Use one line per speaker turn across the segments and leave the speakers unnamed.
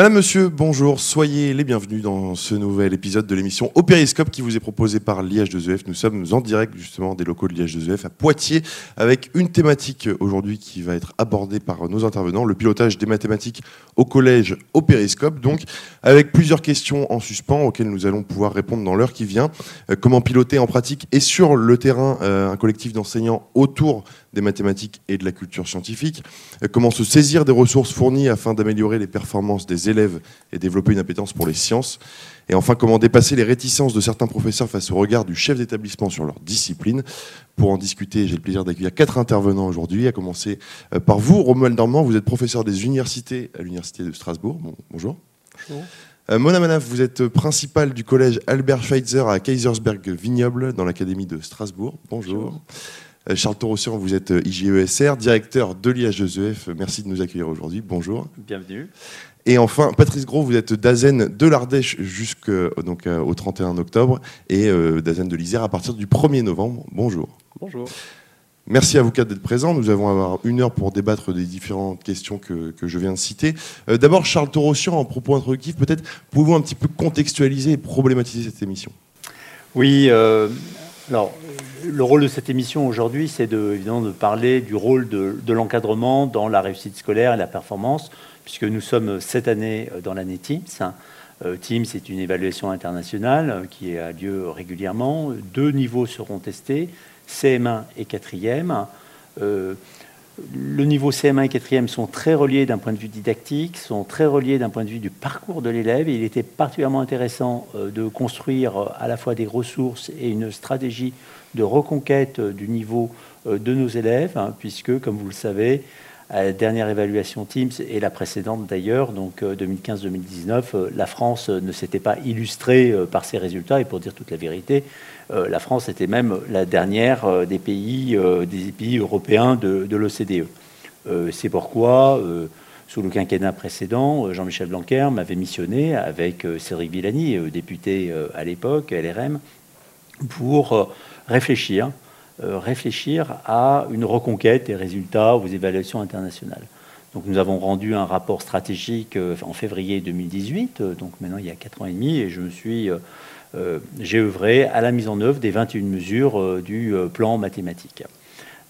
Madame, Monsieur, bonjour, soyez les bienvenus dans ce nouvel épisode de l'émission Au Périscope qui vous est proposé par l'IH2EF. Nous sommes en direct justement des locaux de l'IH2EF à Poitiers avec une thématique aujourd'hui qui va être abordée par nos intervenants, le pilotage des mathématiques au collège au Périscope. Donc avec plusieurs questions en suspens auxquelles nous allons pouvoir répondre dans l'heure qui vient. Euh, comment piloter en pratique et sur le terrain euh, un collectif d'enseignants autour des mathématiques et de la culture scientifique, euh, comment se saisir des ressources fournies afin d'améliorer les performances des élèves et développer une appétence pour les sciences, et enfin comment dépasser les réticences de certains professeurs face au regard du chef d'établissement sur leur discipline. Pour en discuter, j'ai le plaisir d'accueillir quatre intervenants aujourd'hui, à commencer euh, par vous, Romuald Normand, vous êtes professeur des universités à l'Université de Strasbourg. bonjour. Bonjour. Euh, Mona Manaf, vous êtes principal du collège Albert Schweitzer à Kaisersberg-Vignoble dans l'Académie de Strasbourg. Bonjour. Charles Torossian, vous êtes euh, IGESR, directeur de l'IH2EF. Merci de nous accueillir aujourd'hui. Bonjour.
Bienvenue.
Et enfin, Patrice Gros, vous êtes d'Azen de l'Ardèche jusqu'au euh, 31 octobre et d'Azen de l'Isère à partir du 1er novembre. Bonjour.
Bonjour.
Merci à vous quatre d'être présents. Nous allons avoir une heure pour débattre des différentes questions que, je viens de citer. D'abord, Charles Torossian, en propos introductif, peut-être pouvez-vous un petit peu contextualiser et problématiser cette émission?
Oui, alors le rôle de cette émission aujourd'hui, c'est de, évidemment de parler du rôle de, l'encadrement dans la réussite scolaire et la performance, puisque nous sommes cette année euh, dans l'année Teams. Euh, Teams est une évaluation internationale euh, qui a lieu régulièrement. Deux niveaux seront testés, CM1 et 4e. Le niveau CM1 et 4e sont très reliés d'un point de vue didactique, sont très reliés d'un point de vue du parcours de l'élève. Il était particulièrement intéressant de construire à la fois des ressources et une stratégie de reconquête du niveau euh, de nos élèves, hein, puisque, comme vous le savez, à la dernière évaluation Teams et la précédente d'ailleurs, donc 2015-2019, euh, euh, la France ne s'était pas illustrée par ses résultats. Et pour dire toute la vérité, la France était même la dernière des pays, européens de, de l'OCDE. C'est pourquoi, sous le quinquennat précédent, Jean-Michel Blanquer m'avait missionné avec Cédric Villani, député à l'époque, LRM, pour réfléchir, euh, réfléchir à une reconquête des résultats aux évaluations internationales. Donc nous avons rendu un rapport stratégique euh, en février 2018, euh, donc maintenant il y a 4 ans et demi, et je me suis, j'ai œuvré à la mise en œuvre des 21 mesures du plan mathématique.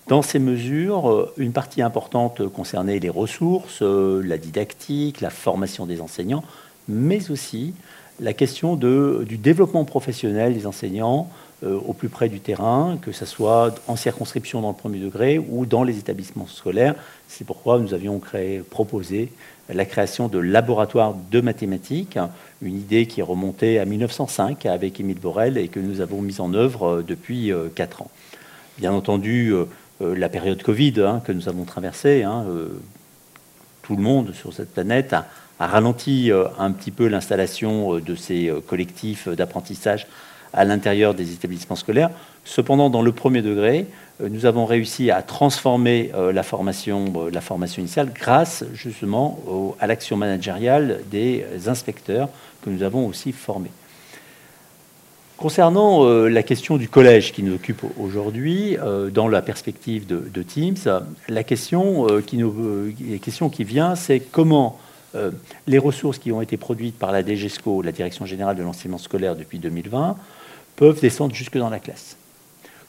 Dans ces mesures, une partie importante concernait les ressources, la didactique, la formation des enseignants, mais aussi la question de, du développement professionnel des enseignants, euh, au plus près du terrain, que ce soit en circonscription dans le premier degré ou dans les établissements scolaires. C'est pourquoi nous avions proposé la création de laboratoires de mathématiques, une idée qui est remontée à 1905 avec Émile Borel et que nous avons mise en œuvre euh, depuis euh, quatre ans. Bien entendu, la période Covid hein, que nous avons traversée, hein, tout le monde sur cette planète a ralenti un petit peu l'installation de ces collectifs d'apprentissage à l'intérieur des établissements scolaires. Cependant, dans le premier degré, euh, nous avons réussi à transformer euh, la formation, euh, la formation initiale grâce justement à l'action managériale des inspecteurs que nous avons aussi formés. Concernant la question du collège qui nous occupe aujourd'hui, dans la perspective de, Teams, la question, qui la question qui vient, c'est comment les ressources qui ont été produites par la DGESCO, la Direction générale de l'enseignement scolaire depuis 2020, peuvent descendre jusque dans la classe.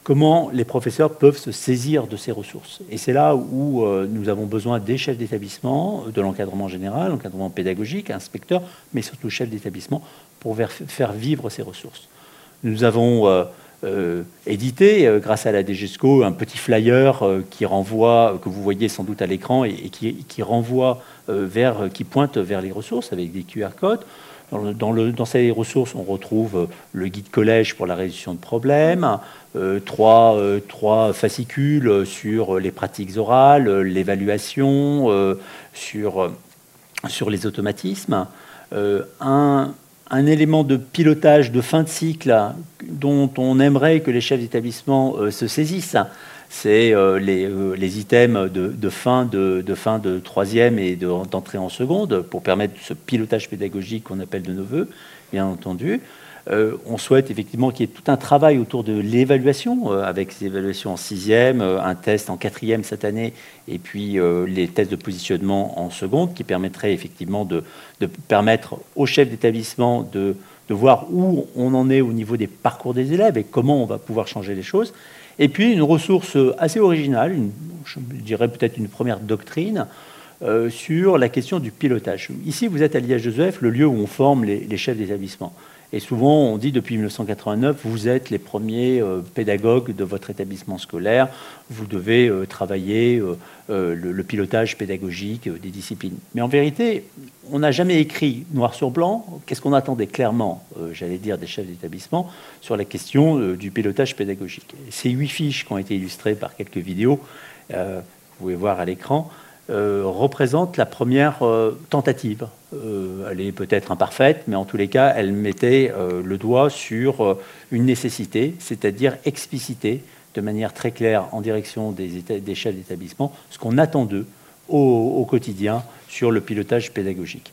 Comment les professeurs peuvent se saisir de ces ressources. Et c'est là où euh, nous avons besoin des chefs d'établissement, de l'encadrement général, l'encadrement pédagogique, inspecteurs, mais surtout chefs d'établissement, pour faire vivre ces ressources. Nous avons euh, euh, édité, grâce à la DGESCO, un petit flyer qui renvoie, que vous voyez sans doute à l'écran, et, qui, renvoie vers, qui pointe vers les ressources avec des QR codes. Dans, ces ressources, on retrouve euh, le guide collège pour la résolution de problèmes, euh, euh, trois, fascicules sur les pratiques orales, l'évaluation, sur, les automatismes, un, un, élément de pilotage de fin de cycle dont on aimerait que les chefs d'établissement se saisissent c'est euh, euh, les, items de, fin de, troisième et d'entrée en seconde pour permettre ce pilotage pédagogique qu'on appelle de nos voeux. bien entendu. Euh, on souhaite effectivement qu'il y ait tout un travail autour de l'évaluation, avec les évaluations en sixième, un test en quatrième cette année, et puis les tests de positionnement en seconde, qui permettraient effectivement de, permettre aux chefs d'établissement de, voir où on en est au niveau des parcours des élèves et comment on va pouvoir changer les choses. Et puis une ressource assez originale, je dirais peut-être une première doctrine, sur la question du pilotage. Ici, vous êtes à l'IH2F, le lieu où on forme les chefs d'établissement. Et souvent, on dit depuis 1989, vous êtes les premiers euh, pédagogues de votre établissement scolaire, vous devez euh, travailler euh, le, pilotage pédagogique des disciplines. Mais en vérité, on n'a jamais écrit noir sur blanc qu'est-ce qu'on attendait clairement, j'allais dire, des chefs d'établissement sur la question du pilotage pédagogique? Ces huit fiches qui ont été illustrées par quelques vidéos, vous pouvez voir à l'écran, euh, représente la première euh, tentative. Euh, elle est peut-être imparfaite, mais en tous les cas, elle mettait le doigt sur une nécessité, c'est-à-dire expliciter de manière très claire en direction des, chefs d'établissement ce qu'on attend d'eux au, quotidien sur le pilotage pédagogique.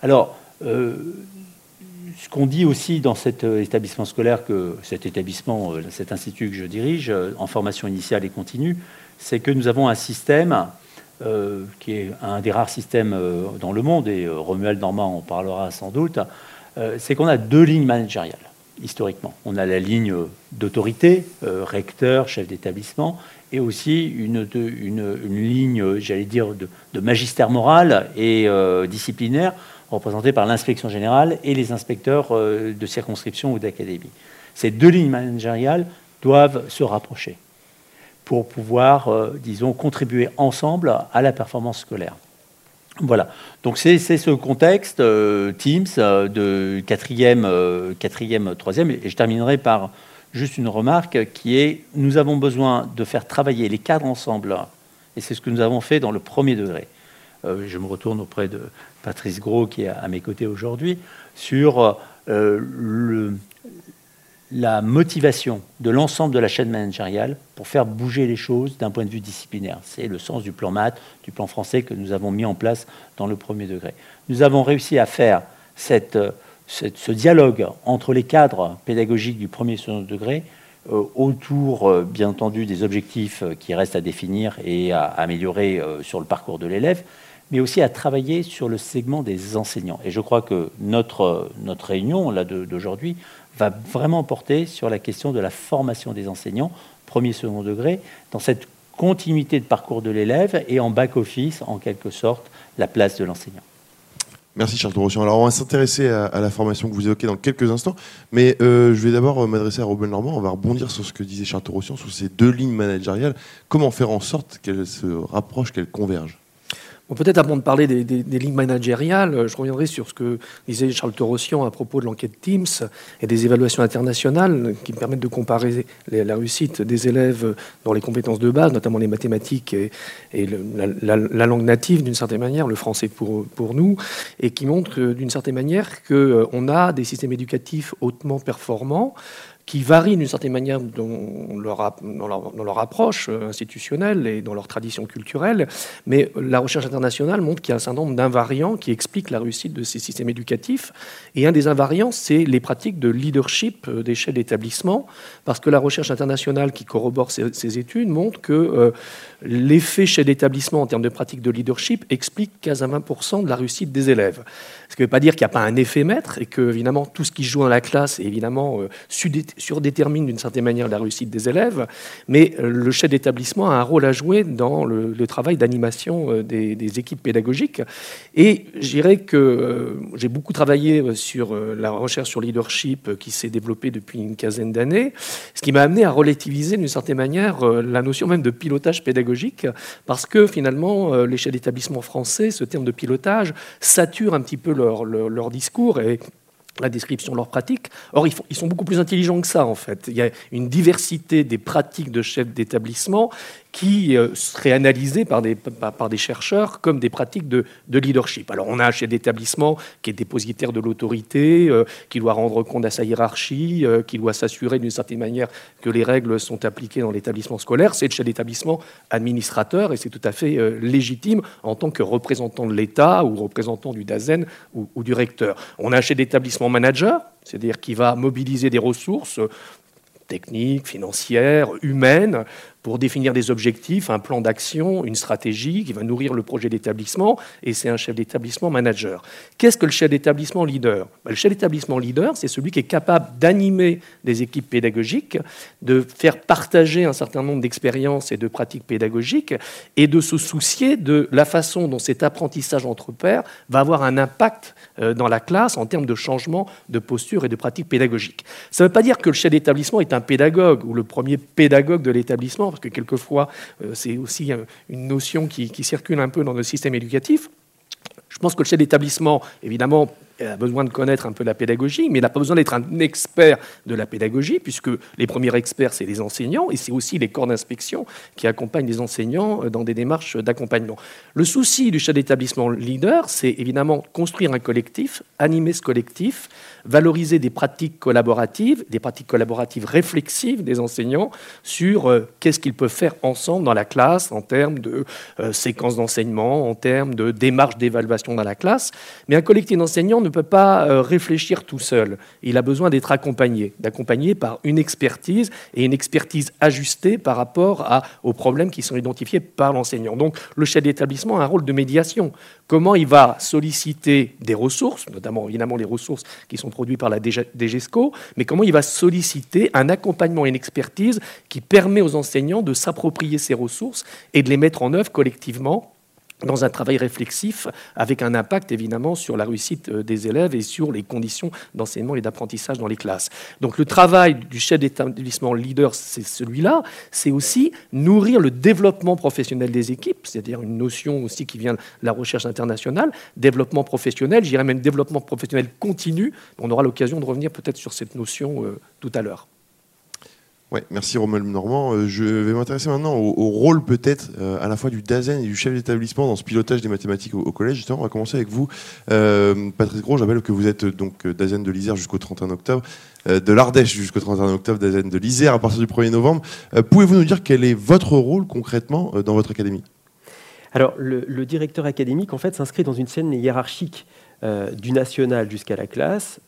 Alors, ce qu'on dit aussi dans cet établissement scolaire, que cet établissement, cet institut que je dirige, en formation initiale et continue, c'est que nous avons un système euh, qui est un des rares systèmes euh, dans le monde, et euh, Romuald Normand en parlera sans doute, c'est qu'on a deux lignes managériales, historiquement. On a la ligne d'autorité, recteur, chef d'établissement, et aussi une, ligne, j'allais dire, de, de, magistère moral et disciplinaire, représentée par l'inspection générale et les inspecteurs de circonscription ou d'académie. Ces deux lignes managériales doivent se rapprocher pour pouvoir, euh, disons, contribuer ensemble à la performance scolaire. Voilà. Donc c'est ce contexte euh, Teams euh, de quatrième, quatrième, troisième. Et je terminerai par juste une remarque qui est nous avons besoin de faire travailler les cadres ensemble. Et c'est ce que nous avons fait dans le premier degré. je me retourne auprès de Patrice Gros qui est à mes côtés aujourd'hui sur le, la motivation de l'ensemble de la chaîne managériale pour faire bouger les choses d'un point de vue disciplinaire. C'est le sens du plan maths, du plan français que nous avons mis en place dans le premier degré. Nous avons réussi à faire ce dialogue entre les cadres pédagogiques du premier et second degré euh, autour, euh, bien entendu, des objectifs euh, qui restent à définir et à améliorer sur le parcours de l'élève, mais aussi à travailler sur le segment des enseignants. Et je crois que notre, notre réunion d'aujourd'hui va vraiment porter sur la question de la formation des enseignants, premier, second degré, dans cette continuité de parcours de l'élève et en back-office, en quelque sorte, la place de l'enseignant.
Merci Charles Torossian. Alors on va s'intéresser à, la formation que vous évoquez dans quelques instants, mais euh, je vais d'abord m'adresser à Robin Normand. On va rebondir sur ce que disait Charles Torossian, sur ces deux lignes managériales. Comment faire en sorte qu'elles se rapprochent, qu'elles convergent?
Peut-être avant de parler des, lignes managériales, je reviendrai sur ce que disait Charles Torossian à propos de l'enquête Teams et des évaluations internationales qui permettent de comparer la réussite des élèves dans les compétences de base, notamment les mathématiques et, la, langue native d'une certaine manière, le français pour, pour nous, et qui montrent d'une certaine manière qu'on a des systèmes éducatifs hautement performants qui varient d'une certaine manière dans leur, approche euh, institutionnelle et dans leur tradition culturelle, mais la recherche internationale montre qu'il y a un certain nombre d'invariants qui expliquent la réussite de ces systèmes éducatifs. Et un des invariants, c'est les pratiques de leadership euh, des chefs d'établissement, parce que la recherche internationale qui corrobore ces, études montre que euh, l'effet chef d'établissement en termes de pratiques de leadership explique 15 à 20% de la réussite des élèves. Ce qui ne veut pas dire qu'il n'y a pas un effet maître et que, évidemment, tout ce qui joue dans la classe évidemment surdétermine d'une certaine manière la réussite des élèves, mais euh, le chef d'établissement a un rôle à jouer dans le, travail d'animation euh, des, équipes pédagogiques. Et je dirais que euh, j'ai beaucoup travaillé sur la recherche sur leadership qui s'est développée depuis une quinzaine d'années, ce qui m'a amené à relativiser d'une certaine manière la notion même de pilotage pédagogique, parce que finalement, les chefs d'établissement français, ce terme de pilotage, sature un petit peu leur, leur discours et la description de leurs pratiques. Or, ils, ils, sont beaucoup plus intelligents que ça, en fait. Il y a une diversité des pratiques de chefs d'établissement qui euh, seraient analysées par des, chercheurs comme des pratiques de, leadership. Alors on a un chef d'établissement qui est dépositaire de l'autorité, euh, qui doit rendre compte à sa hiérarchie, euh, qui doit s'assurer d'une certaine manière que les règles sont appliquées dans l'établissement scolaire. C'est le chef d'établissement administrateur et c'est tout à fait légitime en tant que représentant de l'État ou représentant du DAZEN ou, ou du recteur. On a un chef d'établissement manager, c'est-à-dire qui va mobiliser des ressources techniques, financières, humaines, pour définir des objectifs, un plan d'action, une stratégie qui va nourrir le projet d'établissement, et c'est un chef d'établissement manager. Qu'est-ce que le chef d'établissement leader? Ben, Le chef d'établissement leader, c'est celui qui est capable d'animer des équipes pédagogiques, de faire partager un certain nombre d'expériences et de pratiques pédagogiques, et de se soucier de la façon dont cet apprentissage entre pairs va avoir un impact euh, dans la classe en termes de changement de posture et de pratiques pédagogiques. Ça ne veut pas dire que le chef d'établissement est un pédagogue ou le premier pédagogue de l'établissement parce que quelquefois, euh, c'est aussi euh, une notion qui, circule un peu dans le système éducatif. Je pense que le chef d'établissement, évidemment, a besoin de connaître un peu la pédagogie, mais il n'a pas besoin d'être un expert de la pédagogie, puisque les premiers experts, c'est les enseignants, et c'est aussi les corps d'inspection qui accompagnent les enseignants euh, dans des démarches d'accompagnement. Le souci du chef d'établissement leader, c'est évidemment construire un collectif, animer ce collectif, valoriser des pratiques collaboratives, des pratiques collaboratives réflexives des enseignants sur euh, qu'est-ce qu'ils peuvent faire ensemble dans la classe en termes de euh, séquences d'enseignement, en termes de démarches d'évaluation dans la classe. Mais un collectif d'enseignants ne peut pas euh, réfléchir tout seul. Il a besoin d'être accompagné, d'accompagner par une expertise et une expertise ajustée par rapport aux problèmes qui sont identifiés par l'enseignant. Donc le chef d'établissement a un rôle de médiation. Comment il va solliciter des ressources, notamment évidemment les ressources qui sont produites par la DGESCO, mais comment il va solliciter un accompagnement et une expertise qui permet aux enseignants de s'approprier ces ressources et de les mettre en œuvre collectivement dans un travail réflexif avec un impact évidemment sur la réussite euh, des élèves et sur les conditions d'enseignement et d'apprentissage dans les classes. Donc le travail du chef d'établissement leader, c'est celui-là, c'est aussi nourrir le développement professionnel des équipes, c'est-à-dire une notion aussi qui vient de la recherche internationale, développement professionnel, j'irais même développement professionnel continu, on aura l'occasion de revenir peut-être sur cette notion euh, tout à l'heure.
Merci Romain Normand. Euh, je vais m'intéresser maintenant au, rôle peut-être euh, à la fois du DAZEN et du chef d'établissement dans ce pilotage des mathématiques au, collège. Justement, on va commencer avec vous. Euh, Patrice Gros, je rappelle que vous êtes donc DAZEN de l'Isère jusqu'au 31 octobre, de l'Ardèche jusqu'au 31 octobre, DAZEN de l'Isère à partir du 1er novembre. Pouvez-vous nous dire quel est votre rôle concrètement dans votre académie?
Alors, le, directeur académique, en fait, s'inscrit dans une scène hiérarchique du national jusqu'à la classe,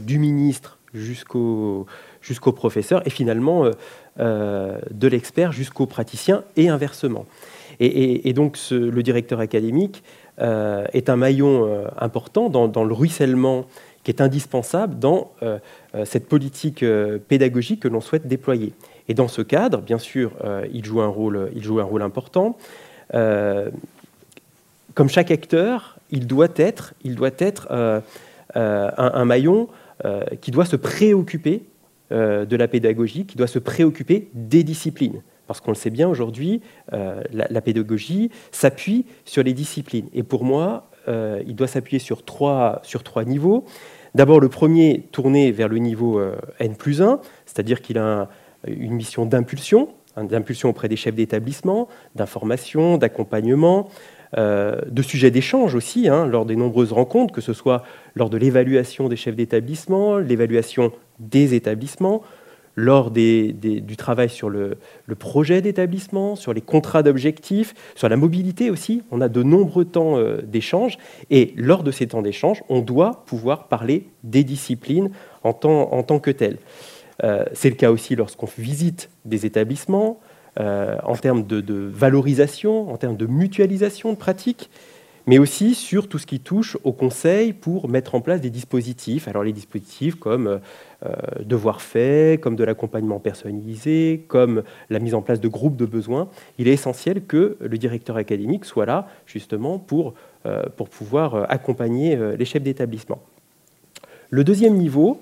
du ministre jusqu'au jusqu'au professeur et finalement euh, euh, de l'expert jusqu'au praticien et inversement. Et, donc le directeur académique euh, est un maillon important dans, le ruissellement qui est indispensable dans cette politique pédagogique que l'on souhaite déployer. Et dans ce cadre, bien sûr, il, joue un rôle, il joue un rôle important. comme chaque acteur, il doit être, il doit être un, maillon qui doit se préoccuper de la pédagogie qui doit se préoccuper des disciplines. Parce qu'on le sait bien aujourd'hui, euh, la, pédagogie s'appuie sur les disciplines. Et pour moi, euh, il doit s'appuyer sur trois, niveaux. D'abord, le premier tourné vers le niveau N plus 1, c'est-à-dire qu'il a une mission d'impulsion, hein, d'impulsion auprès des chefs d'établissement, d'information, d'accompagnement, euh, de sujets d'échange aussi, hein, lors des nombreuses rencontres, que ce soit lors de l'évaluation des chefs d'établissement, l'évaluation des établissements, lors du travail sur le, projet d'établissement, sur les contrats d'objectifs, sur la mobilité aussi. On a de nombreux temps euh, d'échange et lors de ces temps d'échange, on doit pouvoir parler des disciplines en tant, que telles. Euh, c'est le cas aussi lorsqu'on visite des établissements, euh, en termes de, valorisation, en termes de mutualisation de pratiques, mais aussi sur tout ce qui touche au conseil pour mettre en place des dispositifs. Alors les dispositifs comme euh, devoir fait, comme de l'accompagnement personnalisé, comme la mise en place de groupes de besoins. Il est essentiel que le directeur académique soit là justement pour, euh, pour pouvoir accompagner les chefs d'établissement. Le deuxième niveau,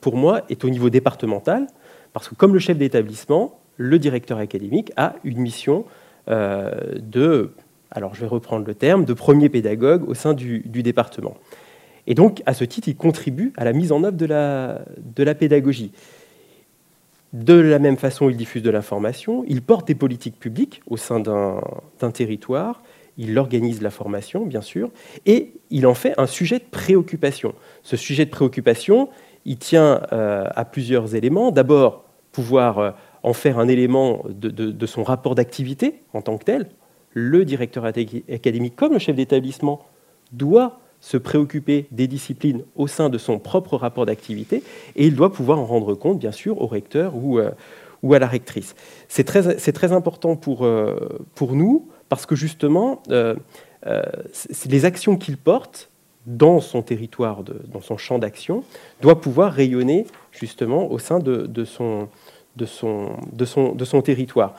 pour moi, est au niveau départemental, parce que comme le chef d'établissement, le directeur académique a une mission euh, de, alors je vais reprendre le terme, de premier pédagogue au sein du, département. Et donc, à ce titre, il contribue à la mise en œuvre de la, de la pédagogie. De la même façon, il diffuse de l'information, il porte des politiques publiques au sein d'un territoire, il organise la formation, bien sûr, et il en fait un sujet de préoccupation. Ce sujet de préoccupation, il tient euh, à plusieurs éléments. D'abord, pouvoir euh, en faire un élément de, son rapport d'activité en tant que tel. Le directeur académique, comme le chef d'établissement, doit se préoccuper des disciplines au sein de son propre rapport d'activité et il doit pouvoir en rendre compte, bien sûr, au recteur ou, euh, à la rectrice. C'est très, important pour, pour nous parce que justement, les actions qu'il porte dans son territoire, dans son champ d'action, doit pouvoir rayonner justement au sein de, son, de, son, territoire.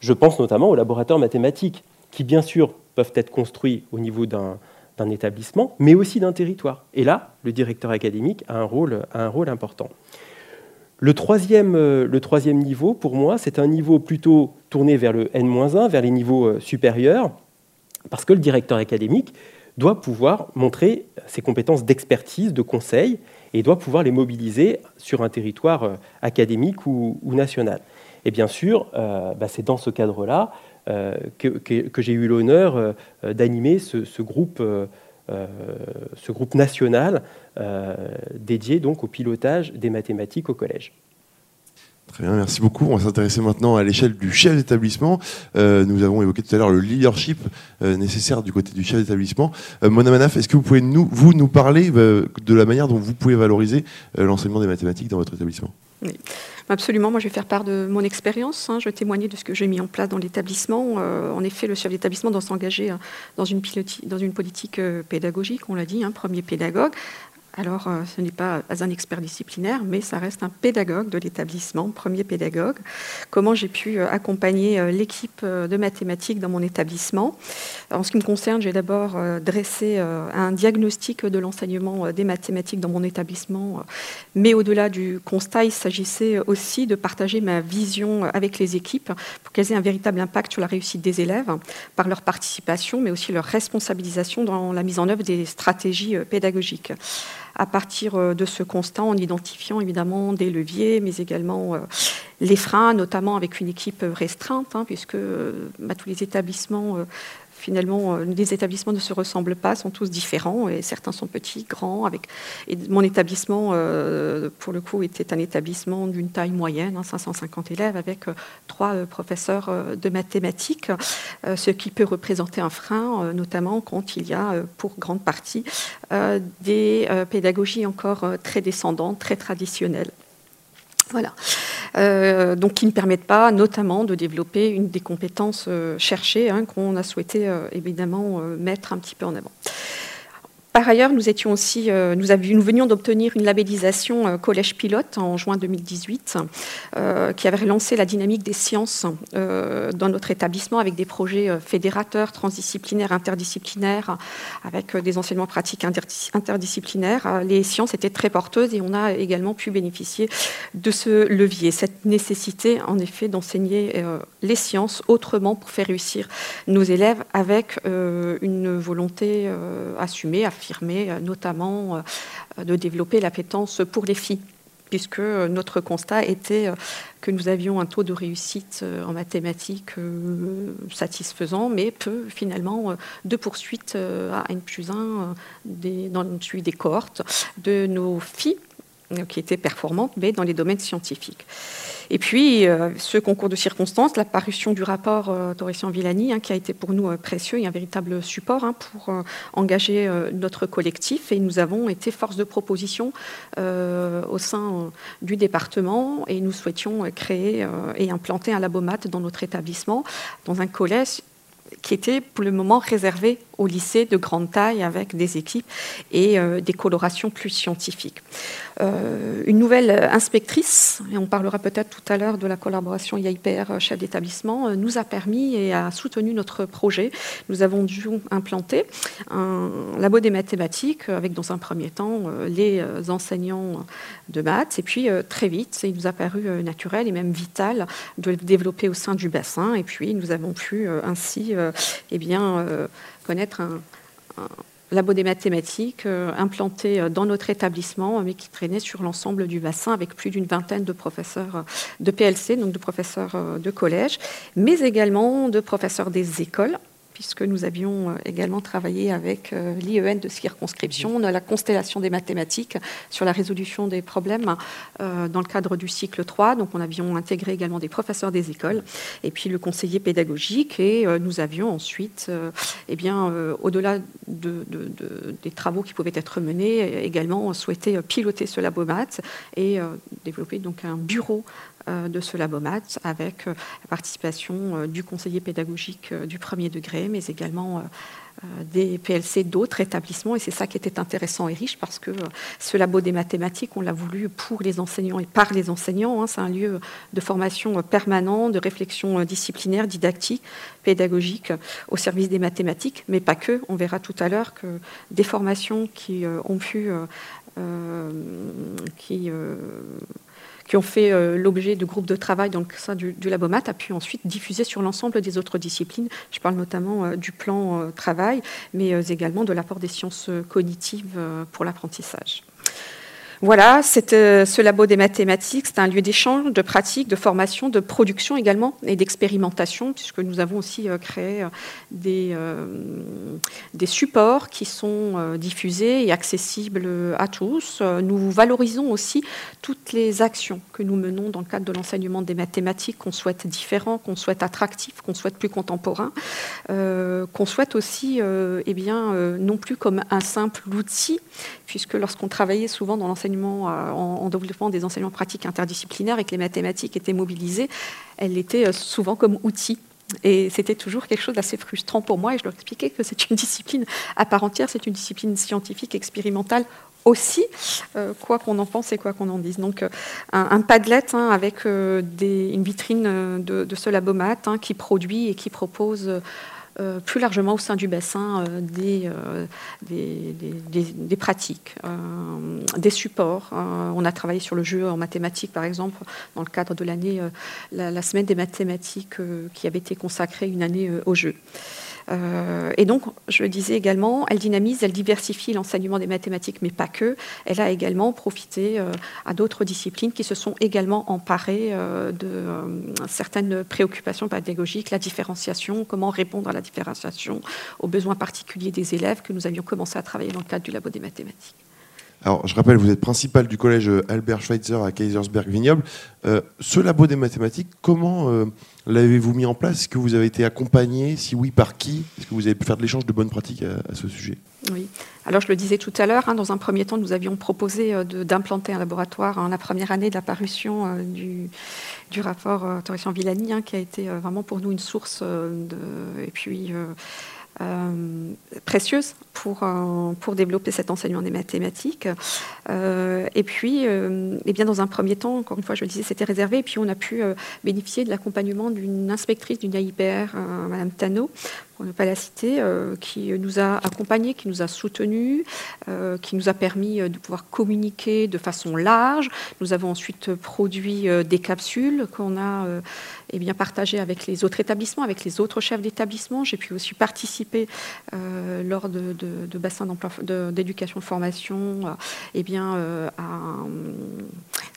Je pense notamment aux laboratoires mathématiques, qui bien sûr peuvent être construits au niveau d'un établissement, mais aussi d'un territoire. Et là, le directeur académique a un rôle, a rôle important. Le troisième, le troisième niveau, pour moi, c'est un niveau plutôt tourné vers le N-1, vers les niveaux euh, supérieurs, parce que le directeur académique doit pouvoir montrer ses compétences d'expertise, de conseil, et doit pouvoir les mobiliser sur un territoire euh, académique ou, national. Et bien sûr, euh, bah, c'est dans ce cadre-là euh, que, j'ai eu l'honneur d'animer ce, groupe, ce groupe national dédié donc au pilotage des mathématiques au collège.
Très bien, merci beaucoup. On va s'intéresser maintenant à l'échelle du chef d'établissement. Euh, nous avons évoqué tout à l'heure le leadership euh, nécessaire du côté du chef d'établissement. Euh, Mona Manaf, est-ce que vous pouvez nous, vous parler de la manière dont vous pouvez valoriser l'enseignement des mathématiques dans votre établissement?
Absolument, moi je vais faire part de mon expérience, hein. je vais témoigner de ce que j'ai mis en place dans l'établissement. en effet, le chef d'établissement doit s'engager dans, une dans une politique pédagogique, on l'a dit, hein, premier pédagogue, alors, euh, ce n'est pas un expert disciplinaire, mais ça reste un pédagogue de l'établissement, premier pédagogue. Comment j'ai pu euh, accompagner euh, l'équipe de mathématiques dans mon établissement? En ce qui me concerne, j'ai d'abord dressé un diagnostic de l'enseignement des mathématiques dans mon établissement, mais au-delà du constat, il s'agissait aussi de partager ma vision avec les équipes pour qu'elles aient un véritable impact sur la réussite des élèves par leur participation, mais aussi leur responsabilisation dans la mise en œuvre des stratégies pédagogiques à partir euh, de ce constat en identifiant évidemment des leviers, mais également euh, les freins, notamment avec une équipe restreinte, hein, puisque euh, bah, tous les établissements finalement, euh, les établissements ne se ressemblent pas, sont tous différents, et certains sont petits, grands. Avec... Mon établissement, euh, pour le coup, était un établissement d'une taille moyenne, 550 hein, élèves, avec euh, trois professeurs de mathématiques, ce qui peut représenter un frein, notamment quand il y a, pour grande partie, des pédagogies encore très descendantes, très traditionnelles. Voilà. Euh, donc qui ne permettent pas notamment de développer une des compétences euh, cherchées hein, qu'on a souhaité euh, évidemment mettre un petit peu en avant. Par ailleurs, euh, nous, venions d'obtenir une labellisation euh, collège pilote en juin 2018, euh, qui avait lancé la dynamique des sciences dans notre établissement avec des projets fédérateurs, transdisciplinaires, interdisciplinaires, avec des enseignements pratiques interdisciplinaires. Les sciences étaient très porteuses et on a également pu bénéficier de ce levier, cette nécessité en effet d'enseigner les sciences autrement pour faire réussir nos élèves avec une volonté assumée, euh, notamment euh, de développer l'appétence pour les filles puisque euh, notre constat était que nous avions un taux de réussite en mathématiques satisfaisant, mais peu finalement de poursuite à N plus 1 dans suivi des cohortes de nos filles qui étaient performantes, mais dans les domaines scientifiques. Et puis, euh, ce concours de circonstances, la parution du rapport euh, Villani, hein, qui a été pour nous euh, précieux et un véritable support hein, pour euh, engager notre collectif. Et nous avons été force de proposition au sein du département et nous souhaitions créer et implanter un labomat dans notre établissement, dans un collège qui était pour le moment réservé aux lycées de grande taille avec des équipes et des colorations plus scientifiques. Euh, une nouvelle inspectrice, et on parlera peut-être tout à l'heure de la collaboration IAIPR euh, chef d'établissement, euh, nous a permis et a soutenu notre projet. Nous avons dû implanter un labo des mathématiques avec dans un premier temps les enseignants de maths et puis très vite, il nous a paru naturel et même vital de le développer au sein du bassin et puis nous avons pu ainsi eh bien, connaître un labo des mathématiques implanté dans notre établissement, mais qui traînait sur l'ensemble du bassin avec plus d'une vingtaine de professeurs de PLC, donc de professeurs de collège, mais également de professeurs des écoles puisque nous avions euh, également travaillé avec euh, l'IEN de circonscription, la constellation des mathématiques sur la résolution des problèmes euh, dans le cadre du cycle 3. Donc, on avions intégré également des professeurs des écoles et puis le conseiller pédagogique. Et nous avions ensuite, eh bien, au-delà de, des travaux qui pouvaient être menés, également souhaité piloter ce labomat et développer donc un bureau de ce labomat avec euh, la participation euh, du conseiller pédagogique du premier degré, mais également des PLC d'autres établissements. Et c'est ça qui était intéressant et riche parce que ce labo des mathématiques, on l'a voulu pour les enseignants et par les enseignants. Hein. c'est un lieu de formation permanent, de réflexion disciplinaire, didactique, pédagogique au service des mathématiques, mais pas que. On verra tout à l'heure que des formations qui ont pu... qui qui ont fait euh, l'objet de groupes de travail dans le sein du, Labomat, a pu ensuite diffuser sur l'ensemble des autres disciplines. Je parle notamment euh, du plan euh, travail, mais également de l'apport des sciences cognitives pour l'apprentissage. Voilà, euh, ce labo des mathématiques, c'est un lieu d'échange, de pratique, de formation, de production également et d'expérimentation, puisque nous avons aussi euh, créé euh, des, supports qui sont diffusés et accessibles à tous. Nous valorisons aussi toutes les actions que nous menons dans le cadre de l'enseignement des mathématiques, qu'on souhaite différents, qu'on souhaite attractifs, qu'on souhaite plus contemporains, qu'on souhaite aussi, eh bien, non plus comme un simple outil, puisque lorsqu'on travaillait souvent dans l'enseignement euh, en, développement des enseignements pratiques interdisciplinaires et que les mathématiques étaient mobilisées, elles étaient euh, souvent comme outils. Et c'était toujours quelque chose d'assez frustrant pour moi. Et je leur expliquais que c'est une discipline à part entière, c'est une discipline scientifique, expérimentale aussi, euh, quoi qu'on en pense et quoi qu'on en dise. Donc un, Padlet hein, avec une vitrine de, ce labomat hein, qui produit et qui propose euh, plus largement au sein du bassin euh, euh, des, des, pratiques, des supports. on a travaillé sur le jeu en mathématiques, par exemple, dans le cadre de l'année, la, semaine des mathématiques qui avait été consacrée une année au jeu. Euh, et donc, je le disais également, elle dynamise, elle diversifie l'enseignement des mathématiques, mais pas que. Elle a également profité euh, à d'autres disciplines qui se sont également emparées euh, de certaines préoccupations pédagogiques, la différenciation, comment répondre à la différenciation, aux besoins particuliers des élèves que nous avions commencé à travailler dans le cadre du labo des mathématiques.
Alors, je rappelle, vous êtes principal du collège Albert Schweitzer à Kaisersberg-Vignoble. ce labo des mathématiques, comment L'avez-vous mis en place? Est-ce que vous avez été accompagné? Si oui, par qui? Est-ce que vous avez pu faire de l'échange de bonnes pratiques à, ce sujet?
Oui. Alors, je le disais tout à l'heure, hein, dans un premier temps, nous avions proposé euh, d'implanter un laboratoire en la première année de la parution euh, du, rapport euh, Torresson-Villani, hein, qui a été vraiment pour nous une source. Et puis. Précieuse pour, pour développer cet enseignement des mathématiques. et puis, eh bien, dans un premier temps, encore une fois, je le disais, c'était réservé. Et puis, on a pu bénéficier de l'accompagnement d'une inspectrice d'une AIPR, euh, Madame Tano, pour ne pas la citer, euh, qui nous a accompagnés, qui nous a soutenus, euh, qui nous a permis de pouvoir communiquer de façon large. Nous avons ensuite produit des capsules qu'on a eh bien, partagées avec les autres établissements, avec les autres chefs d'établissement. J'ai pu aussi participer lors de, bassins d'éducation de, formation eh bien, à,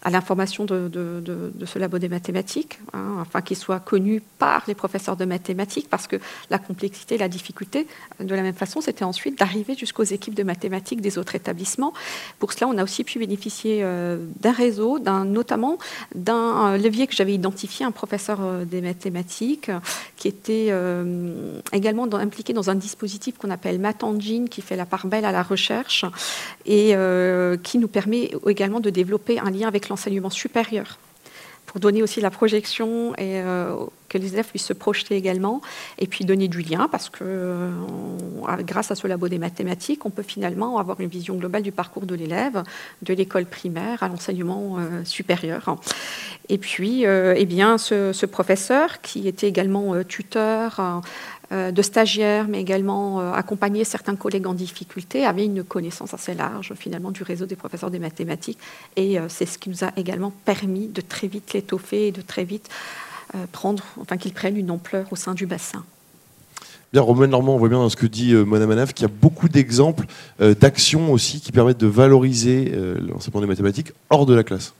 l'information de, ce labo des mathématiques, hein, afin qu'il soit connu par les professeurs de mathématiques, parce que la complexité, la difficulté, de la même façon, c'était ensuite d'arriver jusqu'aux équipes de mathématiques des autres établissements. Pour cela, on a aussi pu bénéficier euh, d'un réseau, notamment d'un euh, levier que j'avais identifié, un professeur euh, des mathématiques, qui était également impliqué dans un dispositif qu'on appelle Matengine, qui fait la part belle à la recherche et qui nous permet également de développer un lien avec l'enseignement supérieur pour donner aussi la projection et euh, que les élèves puissent se projeter également, et puis donner du lien, parce que euh, grâce à ce labo des mathématiques, on peut finalement avoir une vision globale du parcours de l'élève, de l'école primaire à l'enseignement euh, supérieur. Et puis, eh bien, ce, ce, professeur, qui était également tuteur, de stagiaires, mais également euh, accompagner certains collègues en difficulté, avait une connaissance assez large finalement du réseau des professeurs des mathématiques. Et euh, c'est ce qui nous a également permis de très vite l'étoffer et de très vite prendre, enfin qu'il prenne une ampleur au sein du bassin.
Bien, Romain Normand, on voit bien dans ce que dit euh, Mona Manaf qu'il y a beaucoup d'exemples euh, d'actions aussi qui permettent de valoriser euh, l'enseignement des mathématiques hors de la classe.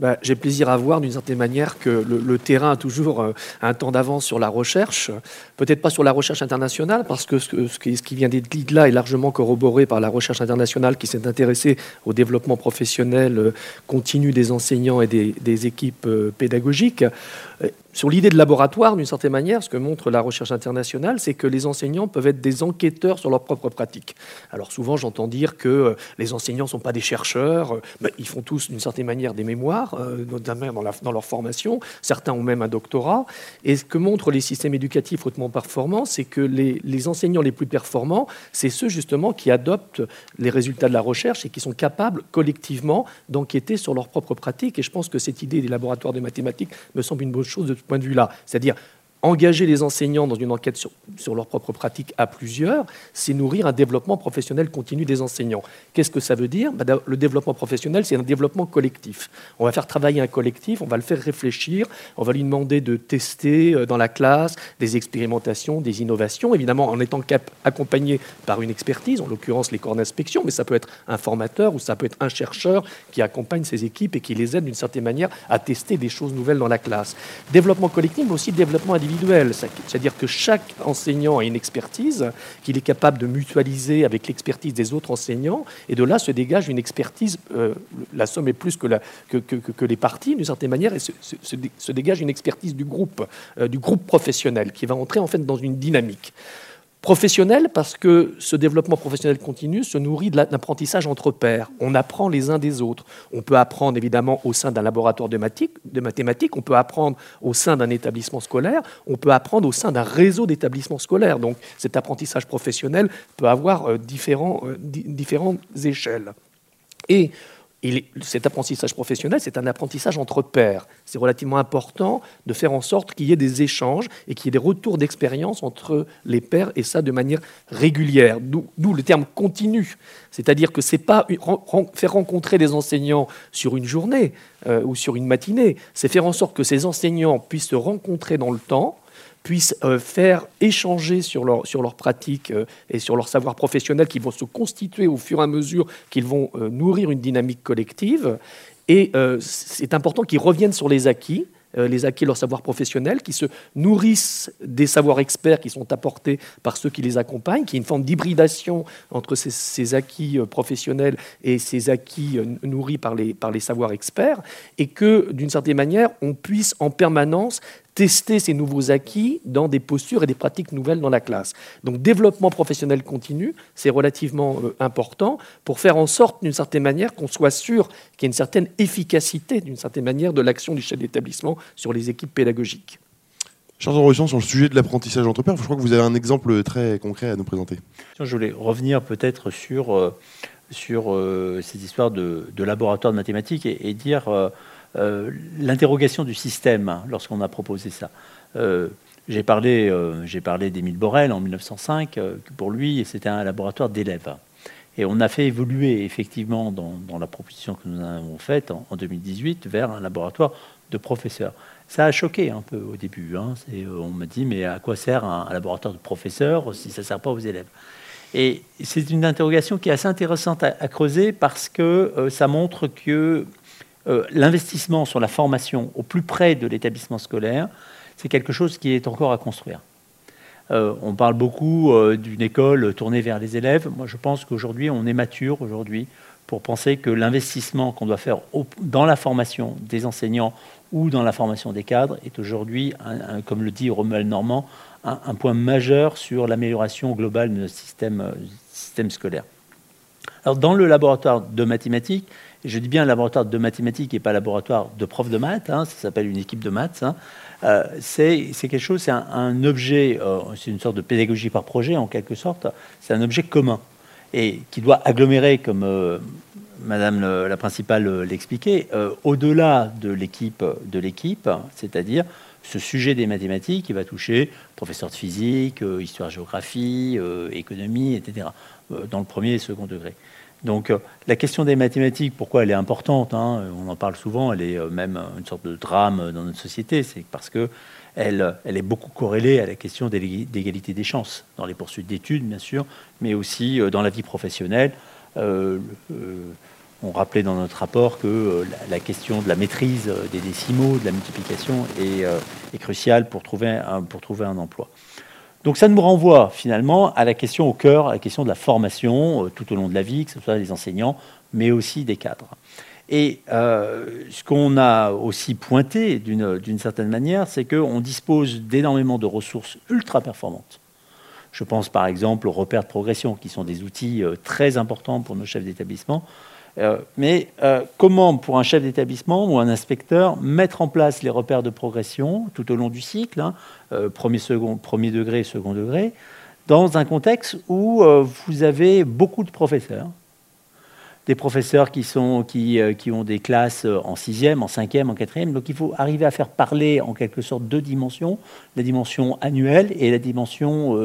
Bah, j'ai plaisir à voir d'une certaine manière que le, terrain a toujours euh, un temps d'avance sur la recherche, peut-être pas sur la recherche internationale, parce que ce, qui, vient d'être dit là est largement corroboré par la recherche internationale qui s'est intéressée au développement professionnel euh, continu des enseignants et des, des équipes euh, pédagogiques. Sur l'idée de laboratoire, d'une certaine manière, ce que montre la recherche internationale, c'est que les enseignants peuvent être des enquêteurs sur leur propre pratique. Alors souvent, j'entends dire que euh, les enseignants ne sont pas des chercheurs, euh, ben, ils font tous d'une certaine manière des mémoires, euh, notamment dans, leur formation. Certains ont même un doctorat. Et ce que montrent les systèmes éducatifs hautement performants, c'est que les, les enseignants les plus performants, c'est ceux justement qui adoptent les résultats de la recherche et qui sont capables collectivement d'enquêter sur leur propre pratique. Et je pense que cette idée des laboratoires de mathématiques me semble une bonne chose de ce point de vue-là. C'est-à-dire engager les enseignants dans une enquête sur, sur leur propre pratique à plusieurs, c'est nourrir un développement professionnel continu des enseignants. Qu'est-ce que ça veut dire? Bah, Le développement professionnel, c'est un développement collectif. On va faire travailler un collectif, on va le faire réfléchir, on va lui demander de tester euh, dans la classe des expérimentations, des innovations, évidemment en étant accompagné par une expertise, en l'occurrence les corps d'inspection, mais ça peut être un formateur ou ça peut être un chercheur qui accompagne ses équipes et qui les aide d'une certaine manière à tester des choses nouvelles dans la classe. Développement collectif, mais aussi développement individuel, C'est-à-dire que chaque enseignant a une expertise qu'il est capable de mutualiser avec l'expertise des autres enseignants, et de là se dégage une expertise, euh, la somme est plus que, les parties, d'une certaine manière, et se dégage une expertise du groupe, euh, du groupe professionnel, qui va entrer en fait dans une dynamique. Professionnel parce que ce développement professionnel continu se nourrit de la- d'apprentissage entre pairs. On apprend les uns des autres. On peut apprendre évidemment au sein d'un laboratoire de, mathématiques, on peut apprendre au sein d'un établissement scolaire, on peut apprendre au sein d'un réseau d'établissements scolaires. Donc cet apprentissage professionnel peut avoir euh, différents, euh, di- différentes échelles. Et est- cet apprentissage professionnel, c'est un apprentissage entre pairs. C'est relativement important de faire en sorte qu'il y ait des échanges et qu'il y ait des retours d'expérience entre les pairs, et ça de manière régulière. D'où le terme continu. C'est-à-dire que ce n'est pas faire rencontrer des enseignants sur une journée euh, ou sur une matinée, c'est faire en sorte que ces enseignants puissent se rencontrer dans le temps, puissent euh, faire échanger sur leur, sur leurs pratiques euh, et sur leur savoir professionnel qui vont se constituer au fur et à mesure qu'ils vont euh, nourrir une dynamique collective. Et c'est important qu'ils reviennent sur les acquis, les acquis leur savoir professionnel, qui se nourrissent des savoirs experts qui sont apportés par ceux qui les accompagnent, qui est une forme d'hybridation entre ces, ces acquis professionnels et ces acquis nourris par les, par les savoirs experts, et que d'une certaine manière, on puisse en permanence tester ces nouveaux acquis dans des postures et des pratiques nouvelles dans la classe. Donc développement professionnel continu, c'est relativement euh, important pour faire en sorte d'une certaine manière qu'on soit sûr qu'il y ait une certaine efficacité d'une certaine manière de l'action du chef d'établissement sur les équipes pédagogiques.
Charles Rochon, sur le sujet de l'apprentissage entre pairs, je crois que vous avez un exemple très concret à nous présenter.
Je voulais revenir peut-être sur, euh, sur euh, ces histoires de, de laboratoire de mathématiques et, et dire euh, l'interrogation du système hein, lorsqu'on a proposé ça. Euh, j'ai parlé, euh, parlé d'Émile Borel en 1905, euh, pour lui, c'était un laboratoire d'élèves. Et on a fait évoluer effectivement dans, la proposition que nous avons faite en, en 2018 vers un laboratoire de professeurs. Ça a choqué un peu au début. hein. On m'a dit, mais à quoi sert un, laboratoire de professeurs si ça ne sert pas aux élèves? Et c'est une interrogation qui est assez intéressante à, creuser parce que ça montre que euh, l'investissement sur la formation au plus près de l'établissement scolaire, c'est quelque chose qui est encore à construire. Euh, on parle beaucoup euh, d'une école tournée vers les élèves. Moi, je pense qu'aujourd'hui, on est mature aujourd'hui pour penser que l'investissement qu'on doit faire dans la formation des enseignants ou dans la formation des cadres est aujourd'hui, comme le dit Romuald Normand, un, point majeur sur l'amélioration globale de notre système, système scolaire. Alors, dans le laboratoire de mathématiques, je dis bien laboratoire de mathématiques et pas laboratoire de prof de maths, hein, ça s'appelle une équipe de maths, hein, euh, c'est quelque chose, c'est un, objet, euh, c'est une sorte de pédagogie par projet en quelque sorte, c'est un objet commun et qui doit agglomérer, comme euh, Madame la principale l'expliquait, au-delà de l'équipe, de l'équipe, c'est-à-dire ce sujet des mathématiques qui va toucher professeur de physique, histoire-géographie, économie, etc., dans le premier et second degré. Donc la question des mathématiques, pourquoi elle est importante hein, On en parle souvent, elle est même une sorte de drame dans notre société, c'est parce que elle, est beaucoup corrélée à la question d'égalité des chances, dans les poursuites d'études, bien sûr, mais aussi dans la vie professionnelle. Euh, on rappelait dans notre rapport que euh, la, question de la maîtrise euh, des décimaux, de la multiplication est, euh, cruciale pour trouver un emploi. Donc ça nous renvoie finalement à la question au cœur, à la question de la formation tout au long de la vie, que ce soit des enseignants, mais aussi des cadres. Et ce qu'on a aussi pointé d'une certaine manière, c'est qu'on dispose d'énormément de ressources ultra performantes. Je pense par exemple aux repères de progression, qui sont des outils très importants pour nos chefs d'établissement, euh, mais euh, comment, pour un chef d'établissement ou un inspecteur, mettre en place les repères de progression tout au long du cycle, hein, euh, premier, second, premier degré, second degré, dans un contexte où vous avez beaucoup de professeurs, des professeurs qui, ont des classes en sixième, en cinquième, en quatrième. Donc il faut arriver à faire parler en quelque sorte deux dimensions, la dimension annuelle et la dimension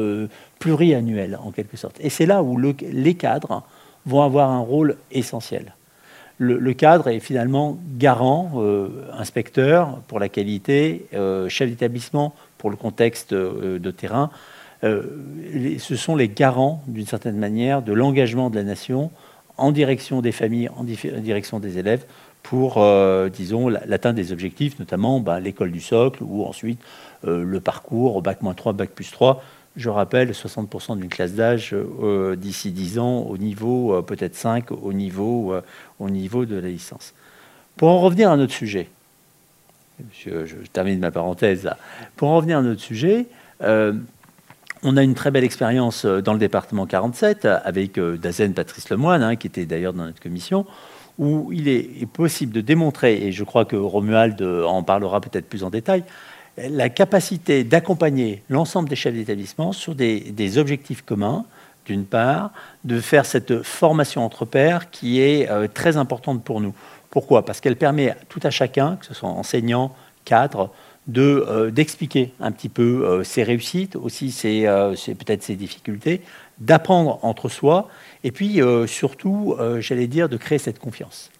pluriannuelle en quelque sorte. Et c'est là où les cadres vont avoir un rôle essentiel. Le, cadre est finalement garant, euh, inspecteur pour la qualité, euh, chef d'établissement pour le contexte euh, de terrain. ce sont les garants, d'une certaine manière, de l'engagement de la nation en direction des familles, en, direction des élèves, pour, disons, l'atteinte des objectifs, notamment ben, l'école du socle ou ensuite le parcours, bac 3, bac plus 3, je rappelle, 60% d'une classe d'âge euh, d'ici 10 ans, au niveau, euh, peut-être 5, au niveau, euh, au niveau de la licence. Pour en revenir à notre sujet, je, termine ma parenthèse Pour en revenir à notre sujet, on a une très belle expérience dans le département 47 avec Dazen Patrice Lemoine, hein, qui était d'ailleurs dans notre commission, où il est possible de démontrer, et je crois que Romuald en parlera peut-être plus en détail, la capacité d'accompagner l'ensemble des chefs d'établissement sur des, objectifs communs, d'une part, de faire cette formation entre pairs qui est euh, très importante pour nous. Pourquoi? Parce qu'elle permet à tout à chacun, que ce soit enseignant, cadre, euh, d'expliquer un petit peu euh, ses réussites, aussi peut-être ses difficultés, d'apprendre entre soi, et puis surtout, j'allais dire, de créer cette confiance.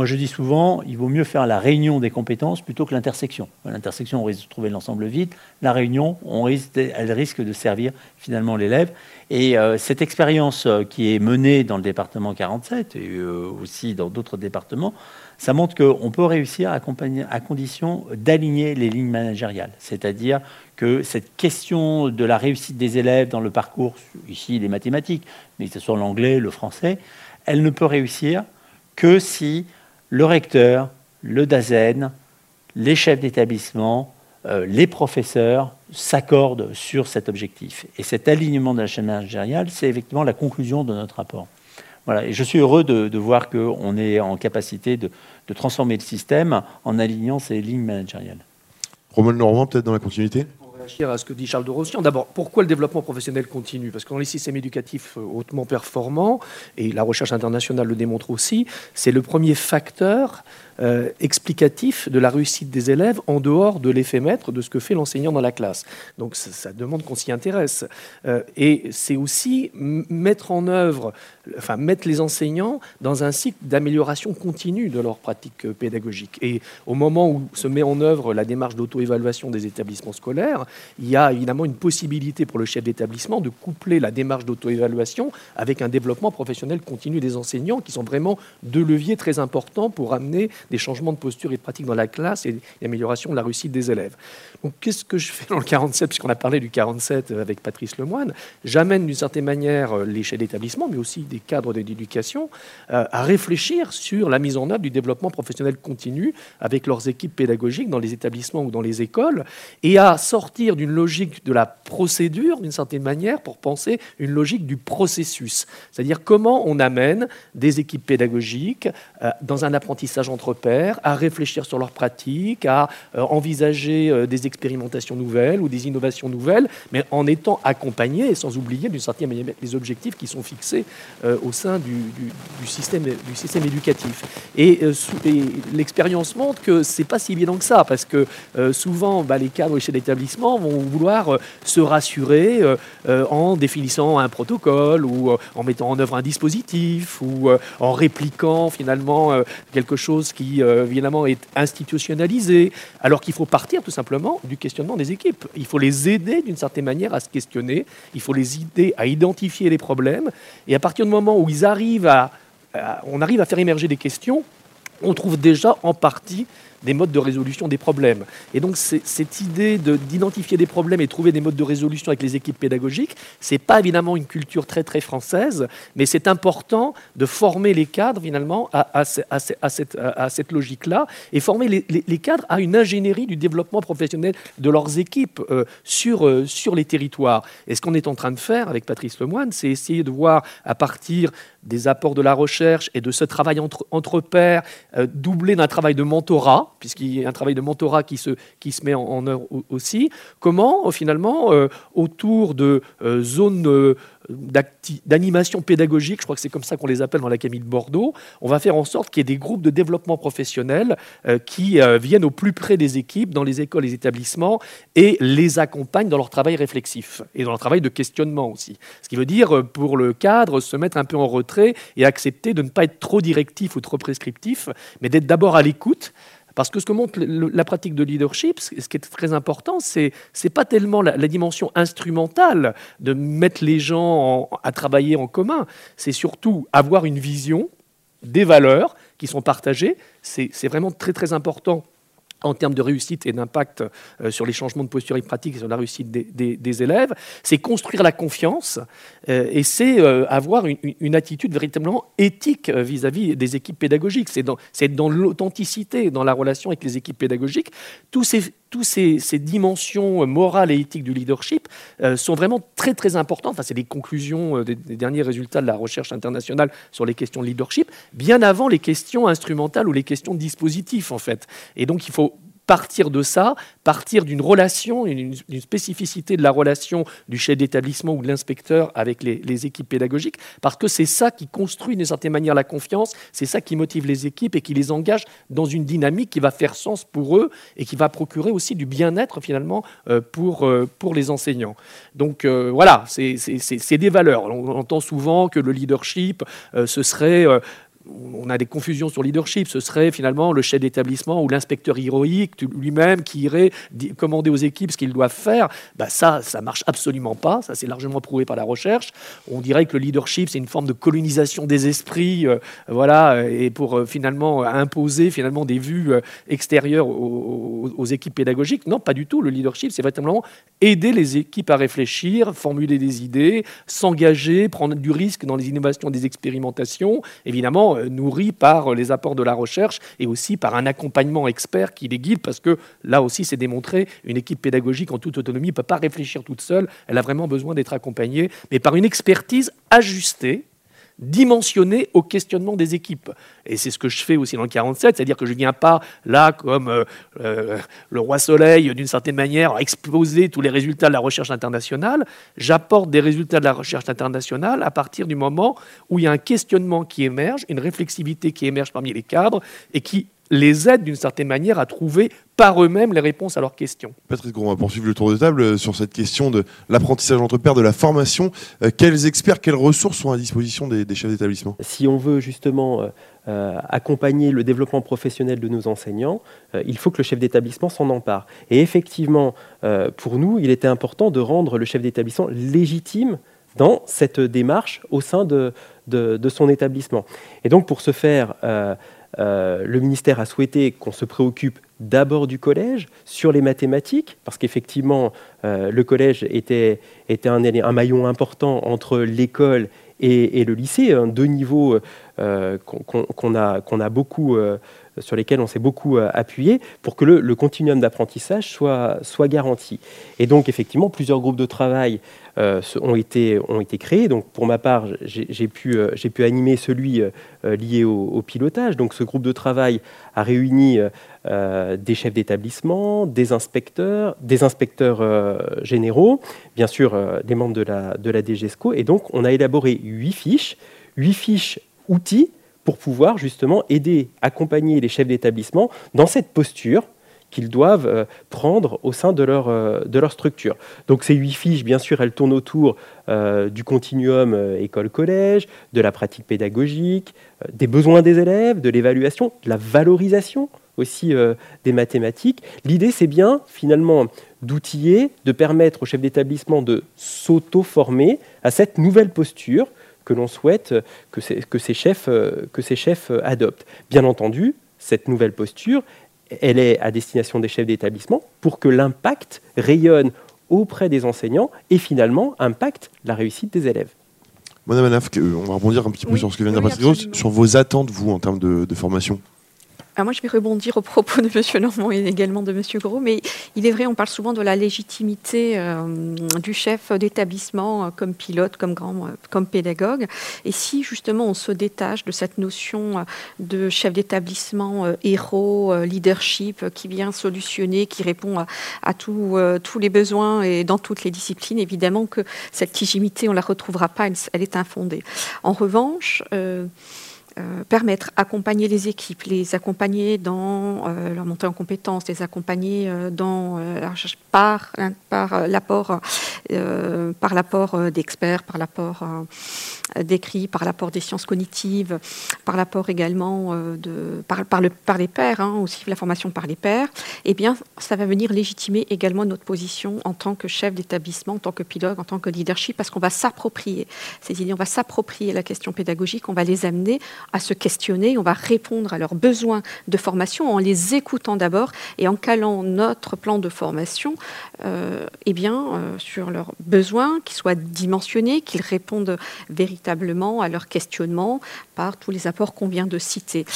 Moi, je dis souvent, il vaut mieux faire la réunion des compétences plutôt que l'intersection. L'intersection, on risque de trouver l'ensemble vide. La réunion, on risque elle risque de servir finalement l'élève. Et euh, cette expérience euh, qui est menée dans le département 47 et euh, aussi dans d'autres départements, ça montre qu'on peut réussir à, à condition d'aligner les lignes managériales. C'est-à-dire que cette question de la réussite des élèves dans le parcours, ici les mathématiques, mais que ce soit l'anglais, le français, elle ne peut réussir que si le recteur, le DAZEN, les chefs d'établissement, euh, les professeurs s'accordent sur cet objectif. Et cet alignement de la chaîne managériale, c'est effectivement la conclusion de notre rapport. Voilà. Et je suis heureux de, voir qu'on est en capacité de, transformer le système en alignant ces lignes managériales.
Romain Normand, peut-être dans la continuité?
À ce que dit Charles de Rossian. D'abord, pourquoi le développement professionnel continue? Parce que dans les systèmes éducatifs euh, hautement performants, et la recherche internationale le démontre aussi, c'est le premier facteur euh, explicatif de la réussite des élèves en dehors de l'effet maître de ce que fait l'enseignant dans la classe. Donc ça, demande qu'on s'y intéresse. Euh, et c'est aussi mettre en œuvre, enfin mettre les enseignants dans un cycle d'amélioration continue de leur pratique euh, pédagogique. Et au moment où se met en œuvre la démarche d'auto-évaluation des établissements scolaires, il y a évidemment une possibilité pour le chef d'établissement de coupler la démarche d'auto-évaluation avec un développement professionnel continu des enseignants, qui sont vraiment deux leviers très importants pour amener des changements de posture et de pratique dans la classe et l'amélioration de la réussite des élèves. Donc qu'est-ce que je fais dans le 47, puisqu'on a parlé du 47 avec Patrice Lemoine J'amène d'une certaine manière euh, les chefs d'établissement, mais aussi des cadres d'éducation, euh, à réfléchir sur la mise en œuvre du développement professionnel continu avec leurs équipes pédagogiques dans les établissements ou dans les écoles, et à sortir d'une logique de la procédure, d'une certaine manière, pour penser une logique du processus. C'est-à-dire comment on amène des équipes pédagogiques euh, dans un apprentissage entre à réfléchir sur leurs pratiques, à envisager des expérimentations nouvelles ou des innovations nouvelles, mais en étant accompagnés et sans oublier d'une certaine manière les objectifs qui sont fixés au sein du, système, du système éducatif. Et, l'expérience montre que c'est pas si évident que ça, parce que souvent, bah, les cadres chez l'établissement vont vouloir se rassurer en définissant un protocole ou en mettant en œuvre un dispositif ou en répliquant finalement quelque chose qui évidemment est institutionnalisé, alors qu'il faut partir tout simplement du questionnement des équipes. Il faut les aider d'une certaine manière à se questionner, il faut les aider à identifier les problèmes, et à partir du moment où ils arrivent à, on arrive à faire émerger des questions, on trouve déjà en partie des modes de résolution des problèmes. Et donc cette idée d'identifier des problèmes et trouver des modes de résolution avec les équipes pédagogiques, c'est pas évidemment une culture très très française, mais c'est important de former les cadres finalement à, à, cette, à cette logique-là et former les, les, cadres à une ingénierie du développement professionnel de leurs équipes euh, sur, euh, sur les territoires. Et ce qu'on est en train de faire avec Patrice Lemoine, c'est essayer de voir à partir des apports de la recherche et de ce travail entre, pairs, euh, doublé d'un travail de mentorat, puisqu'il y a un travail de mentorat qui se, met en, œuvre aussi, comment finalement, euh, autour de euh, zones d'animation pédagogique, je crois que c'est comme ça qu'on les appelle dans l'Académie de Bordeaux, on va faire en sorte qu'il y ait des groupes de développement professionnel euh, qui euh, viennent au plus près des équipes, dans les écoles, les établissements, et les accompagnent dans leur travail réflexif et dans leur travail de questionnement aussi. Ce qui veut dire, euh, pour le cadre, se mettre un peu en retrait et accepter de ne pas être trop directif ou trop prescriptif, mais d'être d'abord à l'écoute parce que ce que montre la pratique de leadership, ce qui est très important, c'est n'est pas tellement la, dimension instrumentale de mettre les gens à travailler en commun, c'est surtout avoir une vision, des valeurs qui sont partagées. C'est vraiment très très important en termes de réussite et d'impact euh, sur les changements de posture et de pratique et sur la réussite des, élèves, c'est construire la confiance euh, et c'est euh, avoir une, attitude véritablement éthique vis-à-vis des équipes pédagogiques. C'est dans, dans l'authenticité, dans la relation avec les équipes pédagogiques. Tous ces, tous ces, dimensions morales et éthiques du leadership sont vraiment très très importantes. Enfin, c'est les conclusions des, des, derniers résultats de la recherche internationale sur les questions de leadership, bien avant les questions instrumentales ou les questions de dispositifs en fait. Et donc il faut partir de ça, partir d'une relation, d'une spécificité de la relation du chef d'établissement ou de l'inspecteur avec les, équipes pédagogiques, parce que c'est ça qui construit d'une certaine manière la confiance, c'est ça qui motive les équipes et qui les engage dans une dynamique qui va faire sens pour eux et qui va procurer aussi du bien-être finalement euh, pour, euh, pour les enseignants. Donc euh, voilà, c'est des valeurs. On entend souvent que le leadership, ce serait on a des confusions sur leadership. Ce serait finalement le chef d'établissement ou l'inspecteur héroïque lui-même qui irait commander aux équipes ce qu'ils doivent faire. Bah ça, ça marche absolument pas. Ça, c'est largement prouvé par la recherche. On dirait que le leadership, c'est une forme de colonisation des esprits, euh, voilà, et pour euh, finalement imposer finalement des vues euh, extérieures aux, aux, équipes pédagogiques. Non, pas du tout. Le leadership, c'est véritablement aider les équipes à réfléchir, formuler des idées, s'engager, prendre du risque dans les innovations, des expérimentations. Évidemment euh, nourri par les apports de la recherche et aussi par un accompagnement expert qui les guide, parce que là aussi, c'est démontré, une équipe pédagogique en toute autonomie ne peut pas réfléchir toute seule, elle a vraiment besoin d'être accompagnée, mais par une expertise ajustée dimensionné au questionnement des équipes. Et c'est ce que je fais aussi dans le 47, c'est-à-dire que je ne viens pas là comme euh, euh, le roi soleil, d'une certaine manière, exposer tous les résultats de la recherche internationale. J'apporte des résultats de la recherche internationale à partir du moment où il y a un questionnement qui émerge, une réflexivité qui émerge parmi les cadres et qui les aide d'une certaine manière à trouver par eux-mêmes les réponses à leurs questions.
Patrick, on va poursuivre le tour de table euh, sur cette question de l'apprentissage entre pairs, de la formation. Euh, quels experts, quelles ressources sont à disposition des, chefs d'établissement?
Si on veut justement euh, accompagner le développement professionnel de nos enseignants, il faut que le chef d'établissement s'en empare. Et effectivement, pour nous, il était important de rendre le chef d'établissement légitime dans cette démarche au sein de, de, son établissement. Et donc pour ce faire, euh, le ministère a souhaité qu'on se préoccupe d'abord du collège sur les mathématiques, parce qu'effectivement, euh, le collège était, un, maillon important entre l'école et, le lycée, deux niveaux euh, qu'on a, beaucoup, sur lesquels on s'est beaucoup appuyé pour que le, continuum d'apprentissage soit, garanti. Et donc, effectivement, plusieurs groupes de travail euh, ont, été, créés. Donc, pour ma part, j'ai pu, euh, pu animer celui euh, lié au, pilotage. Donc, ce groupe de travail a réuni des chefs d'établissement, des inspecteurs, des inspecteurs généraux, bien sûr des membres de la, de la DGESCO. Et donc, on a élaboré huit fiches huit fiches outils pour pouvoir justement aider, accompagner les chefs d'établissement dans cette posture qu'ils doivent euh, prendre au sein de leur, euh, de leur structure. Donc ces huit fiches, bien sûr, elles tournent autour euh, du continuum école-collège, de la pratique pédagogique, des besoins des élèves, de l'évaluation, de la valorisation aussi des mathématiques. L'idée, c'est bien finalement d'outiller, de permettre aux chefs d'établissement de s'auto-former à cette nouvelle posture que l'on souhaite que ces, que, ces chefs, que ces chefs adoptent. Bien entendu, cette nouvelle posture, elle est à destination des chefs d'établissement pour que l'impact rayonne auprès des enseignants et finalement impacte la réussite des élèves.
Madame Anaf, on va rebondir un petit peu sur ce que vient de dire Patrick sur vos attentes, vous, en termes de formation
moi, je vais rebondir au propos de M. Normand et également de M. Gros, mais il est vrai, on parle souvent de la légitimité euh, du chef d'établissement euh, comme pilote, comme grand, euh, comme pédagogue. Et si justement on se détache de cette notion de chef d'établissement héros, leadership, qui vient solutionner, qui répond à, tous les besoins et dans toutes les disciplines, évidemment que cette légitimité, on ne la retrouvera pas, elle, est infondée. En revanche, euh, permettre, accompagner les équipes, les accompagner dans euh, leur montée en compétences, les accompagner euh, dans, par, par l'apport par l'apport d'experts, par l'apport d'écrits, par l'apport des sciences cognitives, par l'apport également de, par les pairs, hein, aussi la formation par les pairs, eh bien, ça va venir légitimer également notre position en tant que chef d'établissement, en tant que pilote, en tant que leadership, parce qu'on va s'approprier ces idées, on va s'approprier la question pédagogique, on va les amener à se questionner, on va répondre à leurs besoins de formation en les écoutant d'abord et en calant notre plan de formation euh, eh bien, euh, sur leurs besoins, qu'ils soient dimensionnés, qu'ils répondent véritablement à leurs questionnements par tous les apports qu'on vient de citer.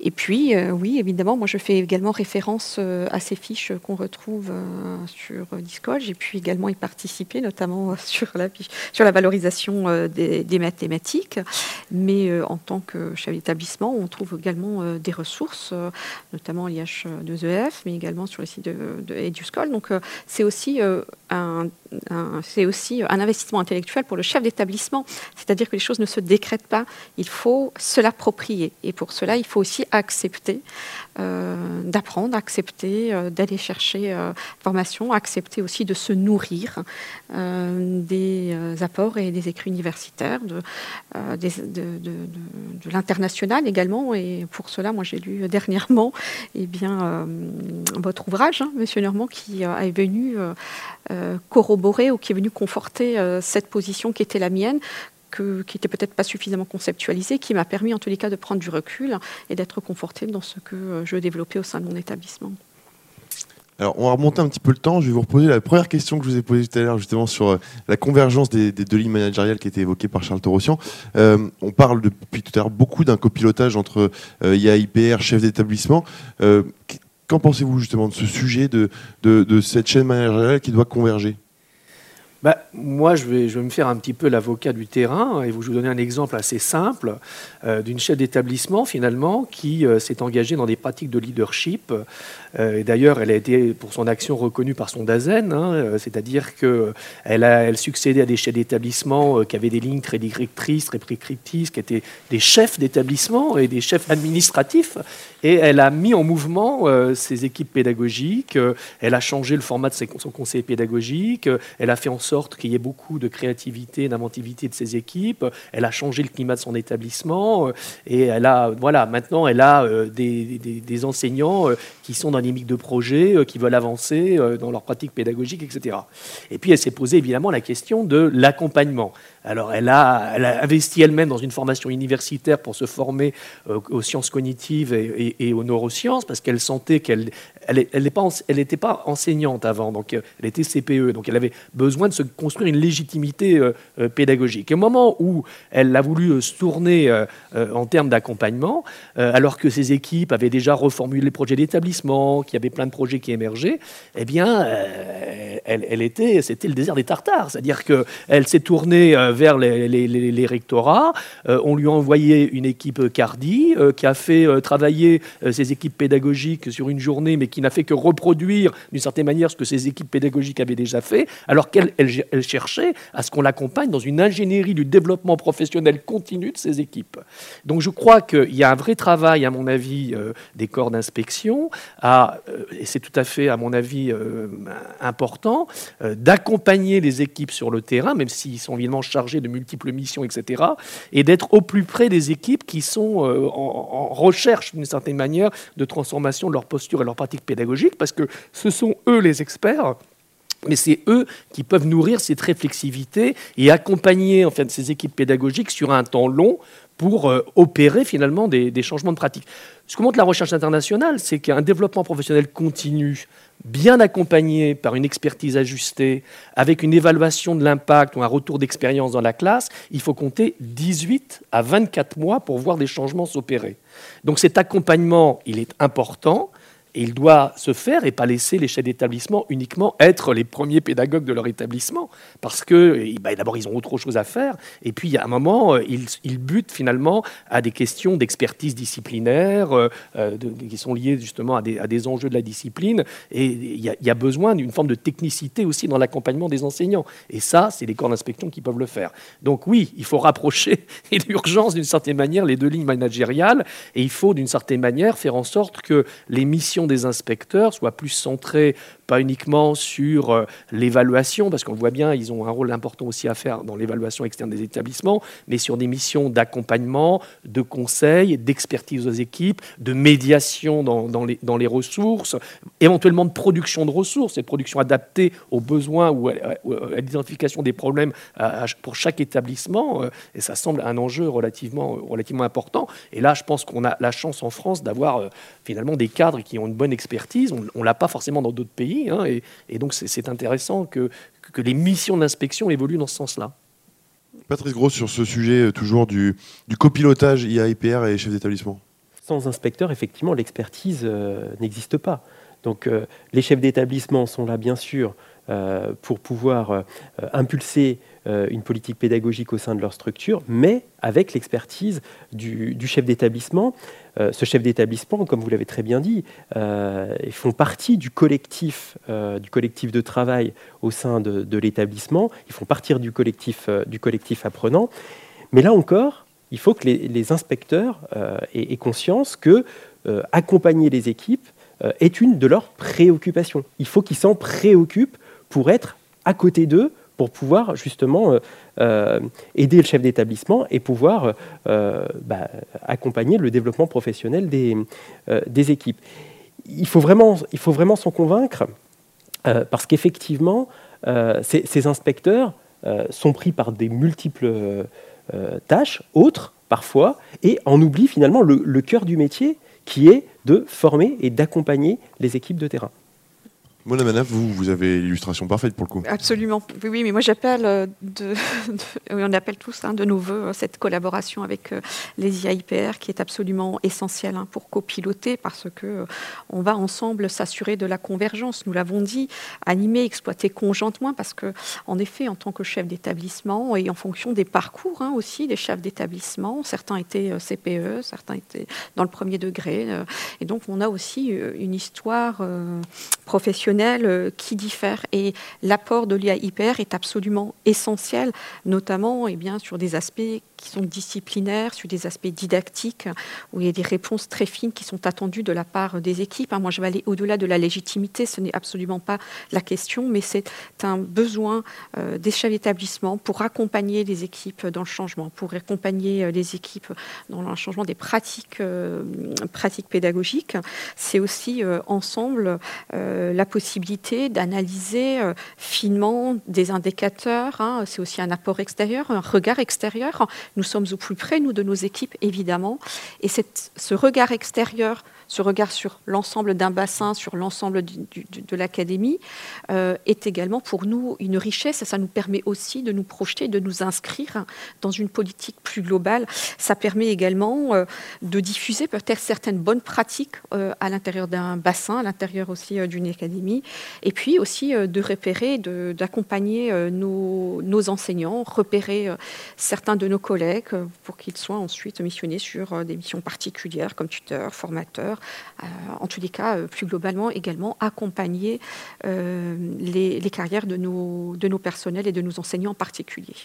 Et puis, euh, oui, évidemment, moi je fais également référence à ces fiches qu'on retrouve sur Discord. J'ai pu également y participer, notamment sur la, sur la valorisation des, des mathématiques. Mais en tant que chef d'établissement, on trouve également euh, des ressources, euh, notamment l'IH2EF, e mais également sur le site de, de EduSchool. Donc euh, c'est aussi un, c'est aussi un investissement intellectuel pour le chef d'établissement. C'est-à-dire que les choses ne se décrètent pas, il faut se l'approprier. Et pour cela, il faut aussi accepter euh, d'apprendre, accepter euh, d'aller chercher euh, formation, accepter aussi de se nourrir des apports et des écrits universitaires, de, l'international également. Et pour cela, moi j'ai lu dernièrement eh bien, votre ouvrage, hein, Monsieur Normand, qui est venu corroborer ou qui est venu conforter cette position qui était la mienne, qui n'était peut-être pas suffisamment conceptualisé, qui m'a permis en tous les cas de prendre du recul et d'être conforté dans ce que euh, je développais au sein de mon établissement.
Alors, on va remonter un petit peu le temps. Je vais vous reposer la première question que je vous ai posée tout à l'heure, justement, sur euh, la convergence des, deux lignes managériales qui étaient évoquées par Charles Torossian. Euh, on parle depuis tout à l'heure beaucoup d'un copilotage entre IA, IPR, chef d'établissement. Qu'en pensez-vous justement de ce sujet, de, de cette chaîne managériale qui doit converger?
Bah, moi, je vais, je vais me faire un petit peu l'avocat du terrain et vous donner un exemple assez simple euh, d'une chef d'établissement, finalement, qui euh, s'est engagée dans des pratiques de leadership. Euh, D'ailleurs, elle a été, pour son action, reconnue par son DAZEN, hein, c'est-à-dire qu'elle elle succédait à des chefs d'établissement qui avaient des lignes très directrices, très prescriptrices, qui étaient des chefs d'établissement et des chefs administratifs. Et elle a mis en mouvement ses équipes pédagogiques, elle a changé le format de son conseil pédagogique, elle a fait en qu'il y ait beaucoup de créativité, d'inventivité de ses équipes. Elle a changé le climat de son établissement euh, et elle a, voilà, maintenant elle a euh, des, enseignants euh, qui sont dans dynamique de projet, qui veulent avancer dans leur pratique pédagogique, etc. Et puis elle s'est posée évidemment la question de l'accompagnement. Alors elle a, investi elle-même dans une formation universitaire pour se former aux sciences cognitives et, aux neurosciences parce qu'elle sentait qu'elle elle n'était pas, enseignante avant, donc elle était CPE, donc elle avait besoin de se construire une légitimité euh, euh, pédagogique. Au moment où elle a voulu euh, se tourner en termes d'accompagnement, alors que ses équipes avaient déjà reformulé les projets d'établissement, qu'il y avait plein de projets qui émergeaient, eh bien, elle, était, c'était le désert des Tartares, c'est-à-dire qu'elle s'est tournée vers les, rectorats, on lui a envoyé une équipe Cardi qui a fait travailler ses équipes pédagogiques sur une journée, mais qui n'a fait que reproduire d'une certaine manière ce que ses équipes pédagogiques avaient déjà fait, alors qu'elle elle cherchait à ce qu'on l'accompagne dans une ingénierie du développement professionnel continu de ses équipes. Donc je crois qu'il y a un vrai travail, à mon avis, euh, des corps d'inspection, et c'est tout à fait, à mon avis, important, d'accompagner les équipes sur le terrain, même s'ils sont évidemment chargés de multiples missions, etc., et d'être au plus près des équipes qui sont en, en recherche, d'une certaine manière, de transformation de leur posture et leur pratique pédagogique, parce que ce sont eux les experts mais c'est eux qui peuvent nourrir cette réflexivité et accompagner en ces équipes pédagogiques sur un temps long pour euh, opérer finalement des, des, changements de pratique. Ce que montre la recherche internationale, c'est qu'un développement professionnel continu, bien accompagné par une expertise ajustée, avec une évaluation de l'impact ou un retour d'expérience dans la classe, il faut compter 18 à 24 mois pour voir des changements s'opérer. Donc cet accompagnement, il est important. Et il doit se faire et pas laisser les chefs d'établissement uniquement être les premiers pédagogues de leur établissement. Parce que eh ben, d'abord, ils ont autre chose à faire. Et puis, y a un moment, euh, ils, butent finalement à des questions d'expertise disciplinaire euh, euh, qui sont liées justement à des, enjeux de la discipline. Et il y a, besoin d'une forme de technicité aussi dans l'accompagnement des enseignants. Et ça, c'est les corps d'inspection qui peuvent le faire. Donc oui, il faut rapprocher, et d'une certaine manière, les deux lignes managériales. Et il faut d'une certaine manière faire en sorte que les missions des inspecteurs soit plus centrée pas uniquement sur euh, l'évaluation, parce qu'on voit bien, ils ont un rôle important aussi à faire dans l'évaluation externe des établissements, mais sur des missions d'accompagnement, de conseil, d'expertise aux équipes, de médiation dans, les, dans, les, ressources, éventuellement de production de ressources, et production adaptée aux besoins ou à, l'identification des problèmes pour chaque établissement. Euh, et ça semble un enjeu relativement, relativement important. Et là, je pense qu'on a la chance en France d'avoir euh, finalement des cadres qui ont une bonne expertise. On ne l'a pas forcément dans d'autres pays. Hein, et, donc c'est intéressant que, que les missions d'inspection évoluent dans ce sens-là.
Patrice Gros, sur ce sujet euh, toujours du, du copilotage IA-IPR et chef d'établissement
Sans inspecteur, effectivement, l'expertise euh, n'existe pas. Donc euh, les chefs d'établissement sont là, bien sûr, pour pouvoir impulser une politique pédagogique au sein de leur structure, mais avec l'expertise du, chef d'établissement euh, ce chef d'établissement, comme vous l'avez très bien dit, euh, font partie du collectif, euh, du collectif de travail au sein de, l'établissement, ils font partie du collectif, du collectif apprenant. Mais là encore, il faut que les, inspecteurs aient, conscience que accompagner les équipes est une de leurs préoccupations. Il faut qu'ils s'en préoccupent pour être à côté d'eux pour pouvoir justement euh, euh, aider le chef d'établissement et pouvoir euh, bah, accompagner le développement professionnel des, équipes. Il faut vraiment, s'en convaincre parce qu'effectivement, ces, inspecteurs sont pris par des multiples tâches, autres parfois, et en oublient finalement le, le cœur du métier qui est de former et d'accompagner les équipes de terrain.
Mona Manaf, vous, vous avez l'illustration parfaite pour le coup.
Absolument. Oui, oui mais moi j'appelle, euh, on appelle tous hein, de nos voeux euh, cette collaboration avec euh, les IAIPR qui est absolument essentielle hein, pour copiloter parce que on va ensemble s'assurer de la convergence. Nous l'avons dit, animer, exploiter conjointement parce que, en effet, en tant que chef d'établissement et en fonction des parcours hein, aussi des chefs d'établissement, certains étaient CPE, certains étaient dans le premier degré, et donc on a aussi une histoire professionnelle euh, qui diffèrent. Et l'apport de l'IA-IPR est absolument essentiel, notamment eh bien, sur des aspects qui sont disciplinaires, sur des aspects didactiques, où il y a des réponses très fines qui sont attendues de la part des équipes. Hein, moi, je vais aller au-delà de la légitimité, ce n'est absolument pas la question, mais c'est un besoin euh, des chefs d'établissement pour accompagner les équipes dans le changement, pour accompagner euh, les équipes dans le changement des pratiques, euh, pratiques pédagogiques. C'est aussi ensemble la possibilité d'analyser finement des indicateurs. Hein. c'est aussi un apport extérieur, un regard extérieur nous sommes au plus près, nous, de nos équipes, évidemment. Et ce regard extérieur ce regard sur l'ensemble d'un bassin, sur l'ensemble de l'académie, euh, est également pour nous une richesse. Ça nous permet aussi de nous projeter, de nous inscrire dans une politique plus globale. Ça permet également euh, de diffuser peut-être certaines bonnes pratiques euh, à l'intérieur d'un bassin, à l'intérieur aussi d'une académie, et puis aussi de repérer, d'accompagner nos, nos, enseignants, repérer certains de nos collègues pour qu'ils soient ensuite missionnés sur des missions particulières comme tuteurs, formateurs, en tous les cas, plus globalement également, accompagner les, les, carrières de nos, de nos personnels et de nos enseignants en particulier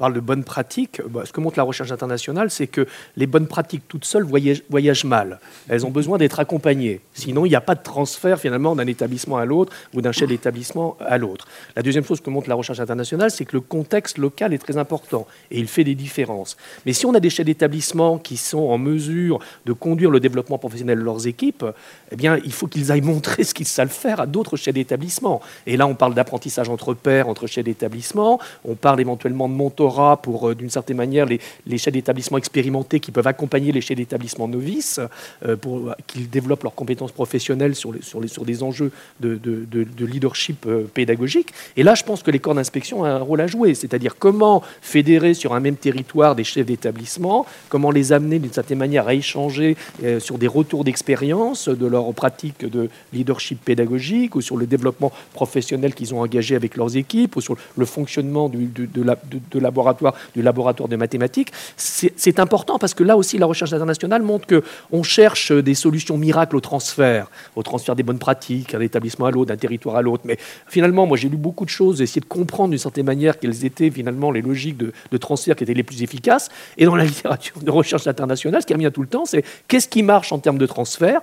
parle de bonnes pratiques. Bah, ce que montre la recherche internationale, c'est que les bonnes pratiques toutes seules voyagent, mal. Elles ont besoin d'être accompagnées. Sinon, il n'y a pas de transfert finalement d'un établissement à l'autre ou d'un chef d'établissement à l'autre. La deuxième chose que montre la recherche internationale, c'est que le contexte local est très important et il fait des différences. Mais si on a des chefs d'établissement qui sont en mesure de conduire le développement professionnel de leurs équipes, eh bien, il faut qu'ils aillent montrer ce qu'ils savent faire à d'autres chefs d'établissement. Et là, on parle d'apprentissage entre pairs, entre chefs d'établissement. On parle éventuellement de mentorat pour, euh, d'une certaine manière, les, chefs d'établissement expérimentés qui peuvent accompagner les chefs d'établissement novices euh, pour qu'ils développent leurs compétences professionnelles sur, les, sur, des enjeux de, de, de, leadership euh, pédagogique. Et là, je pense que les corps d'inspection ont un rôle à jouer, c'est-à-dire comment fédérer sur un même territoire des chefs d'établissement, comment les amener d'une certaine manière à échanger sur des retours d'expérience de leur pratique de leadership pédagogique ou sur le développement professionnel qu'ils ont engagé avec leurs équipes ou sur le fonctionnement de, la, de, la laboratoire, du laboratoire de mathématiques. C'est important parce que là aussi, la recherche internationale montre qu'on cherche des solutions miracles au transfert, au transfert des bonnes pratiques d'un établissement à l'autre, d'un territoire à l'autre. Mais finalement, moi, j'ai lu beaucoup de choses, essayer de comprendre d'une certaine manière quelles étaient finalement les logiques de, de, transfert qui étaient les plus efficaces. Et dans la littérature de recherche internationale, ce qui revient tout le temps, c'est qu'est-ce qui marche en termes de transfert?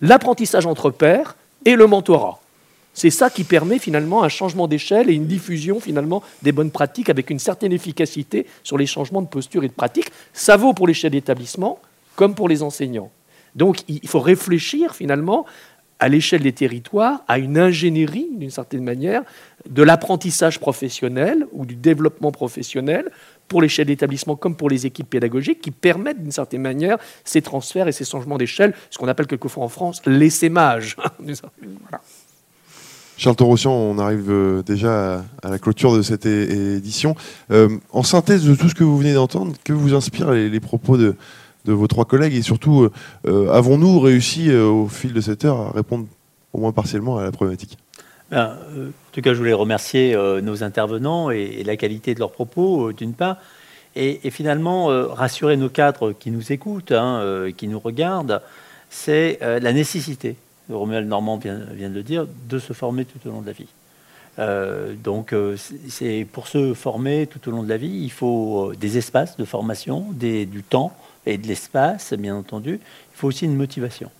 L'apprentissage entre pairs et le mentorat. C'est ça qui permet finalement un changement d'échelle et une diffusion finalement des bonnes pratiques avec une certaine efficacité sur les changements de posture et de pratique. Ça vaut pour les chefs d'établissement comme pour les enseignants. Donc il faut réfléchir finalement à l'échelle des territoires à une ingénierie, d'une certaine manière, de l'apprentissage professionnel ou du développement professionnel pour les chefs d'établissement comme pour les équipes pédagogiques qui permettent d'une certaine manière ces transferts et ces changements d'échelle, ce qu'on appelle quelquefois en France l'essaimage. voilà.
Charles Torossian, on arrive euh, déjà à la clôture de cette édition. Euh, en synthèse de tout ce que vous venez d'entendre, que vous inspirent les, propos de, vos trois collègues et surtout, euh, avons-nous réussi au fil de cette heure à répondre au moins partiellement à la problématique?
Ben, En tout cas, je voulais remercier nos intervenants et, la qualité de leurs propos, d'une part, et, finalement rassurer nos cadres qui nous écoutent, hein, qui nous regardent, c'est la nécessité Romuald Normand vient, de le dire, de se former tout au long de la vie. Euh, donc, euh, c'est pour se former tout au long de la vie, il faut euh, des espaces de formation, du temps et de l'espace, bien entendu. Il faut aussi une motivation.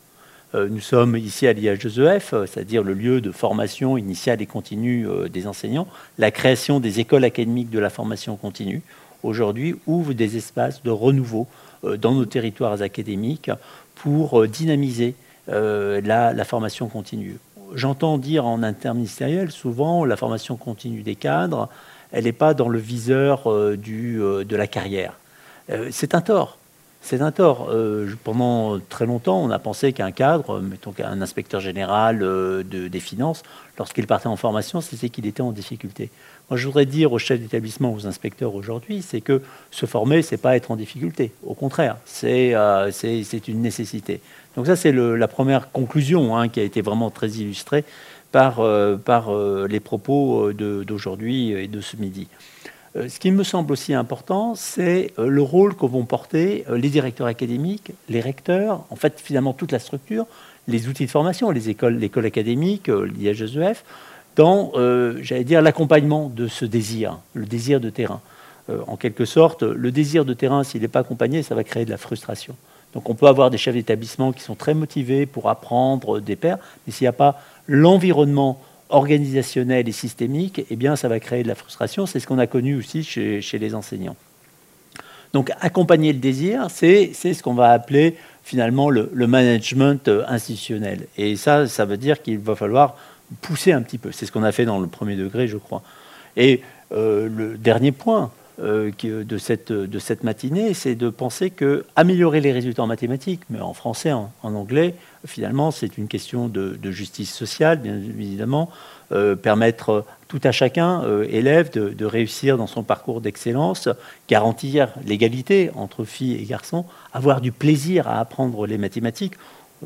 nous sommes ici à l'IH2EF, c'est-à-dire le lieu de formation initiale et continue des enseignants. La création des écoles académiques de la formation continue, aujourd'hui, ouvre des espaces de renouveau dans nos territoires académiques pour dynamiser euh, la, formation continue. J'entends dire en interministériel, souvent, la formation continue des cadres, elle n'est pas dans le viseur euh, du, euh, de la carrière. c'est un tort. C'est un tort. pendant très longtemps, on a pensé qu'un cadre, mettons qu'un inspecteur général de, des finances, lorsqu'il partait en formation, c'était qu'il était en difficulté. Moi, je voudrais dire aux chefs d'établissement, aux inspecteurs aujourd'hui, c'est que se former, c'est pas être en difficulté. Au contraire, c'est c'est une nécessité. Donc ça, c'est la première conclusion hein, qui a été vraiment très illustrée par, euh, euh, les propos euh, d'aujourd'hui et de ce midi. ce qui me semble aussi important, c'est le rôle que vont porter les directeurs académiques, les recteurs, en fait finalement toute la structure, les outils de formation, les écoles, l'école académique, l'IHSEF, dans, j'allais dire, l'accompagnement de ce désir, le désir de terrain. en quelque sorte, le désir de terrain, s'il n'est pas accompagné, ça va créer de la frustration. Donc on peut avoir des chefs d'établissement qui sont très motivés pour apprendre des pairs, mais s'il n'y a pas l'environnement organisationnel et systémique, eh bien ça va créer de la frustration. C'est ce qu'on a connu aussi chez, les enseignants. Donc accompagner le désir, c'est ce qu'on va appeler finalement le, management institutionnel. Et ça, ça veut dire qu'il va falloir pousser un petit peu. C'est ce qu'on a fait dans le premier degré, je crois. Et euh, le dernier point, euh, de, cette, de cette matinée, c'est de penser que améliorer les résultats en mathématiques, mais en français, en, anglais, finalement, c'est une question de, justice sociale, bien évidemment. Euh, permettre tout à chacun, euh, élève, de, réussir dans son parcours d'excellence, garantir l'égalité entre filles et garçons, avoir du plaisir à apprendre les mathématiques.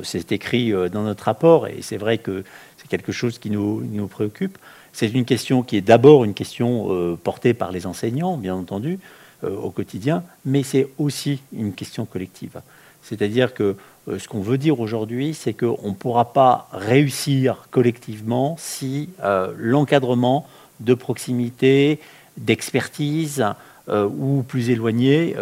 C'est écrit dans notre rapport et c'est vrai que quelque chose qui nous, préoccupe. C'est une question qui est d'abord une question euh, portée par les enseignants, bien entendu, euh, au quotidien, mais c'est aussi une question collective. C'est-à-dire que euh, ce qu'on veut dire aujourd'hui, c'est qu'on ne pourra pas réussir collectivement si l'encadrement de proximité, d'expertise, ou plus éloignés,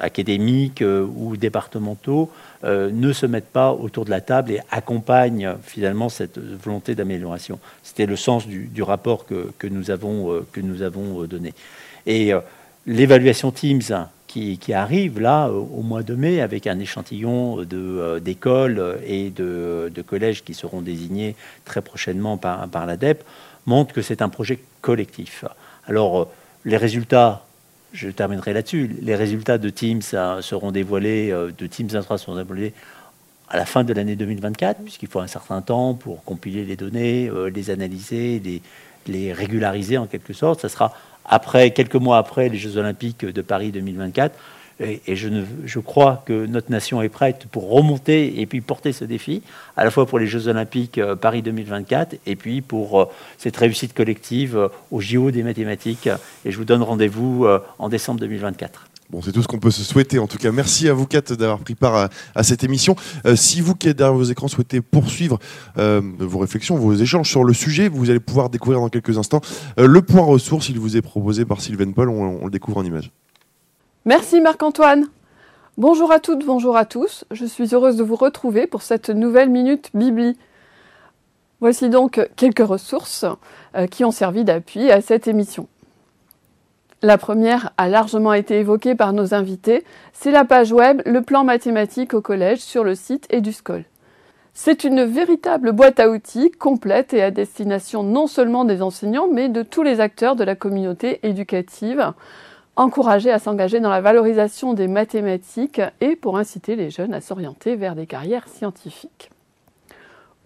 académiques ou départementaux, ne se mettent pas autour de la table et accompagnent finalement cette volonté d'amélioration. C'était le sens du, rapport que, nous avons, que nous avons donné. Et l'évaluation Teams qui, arrive là au mois de mai avec un échantillon euh, d'écoles et de, collèges qui seront désignés très prochainement par, par l'ADEP, montre que c'est un projet collectif. Alors, euh, les résultats, je terminerai là-dessus, les résultats de Teams euh, seront dévoilés, de Teams Intra seront dévoilés à la fin de l'année 2024, puisqu'il faut un certain temps pour compiler les données, les analyser, les, les régulariser en quelque sorte. Ça sera après, quelques mois après les Jeux Olympiques de Paris 2024. Et, je, crois que notre nation est prête pour remonter et puis porter ce défi, à la fois pour les Jeux Olympiques euh, Paris 2024 et puis pour euh, cette réussite collective euh, au JO des mathématiques. Et je vous donne rendez-vous en décembre 2024.
Bon, c'est tout ce qu'on peut se souhaiter. En tout cas, merci à vous quatre d'avoir pris part à, cette émission. Si vous qui êtes derrière vos écrans souhaitez poursuivre vos réflexions, vos échanges sur le sujet, vous allez pouvoir découvrir dans quelques instants le point ressource. Il vous est proposé par Sylvain Paul. On, le découvre en image.
Merci Marc-Antoine. Bonjour à toutes, bonjour à tous. Je suis heureuse de vous retrouver pour cette nouvelle minute Bibli. Voici donc quelques ressources qui ont servi d'appui à cette émission. La première a largement été évoquée par nos invités, c'est la page web Le plan mathématique au collège sur le site EduScol. C'est une véritable boîte à outils complète et à destination non seulement des enseignants, mais de tous les acteurs de la communauté éducative, encouragés à s'engager dans la valorisation des mathématiques et pour inciter les jeunes à s'orienter vers des carrières scientifiques.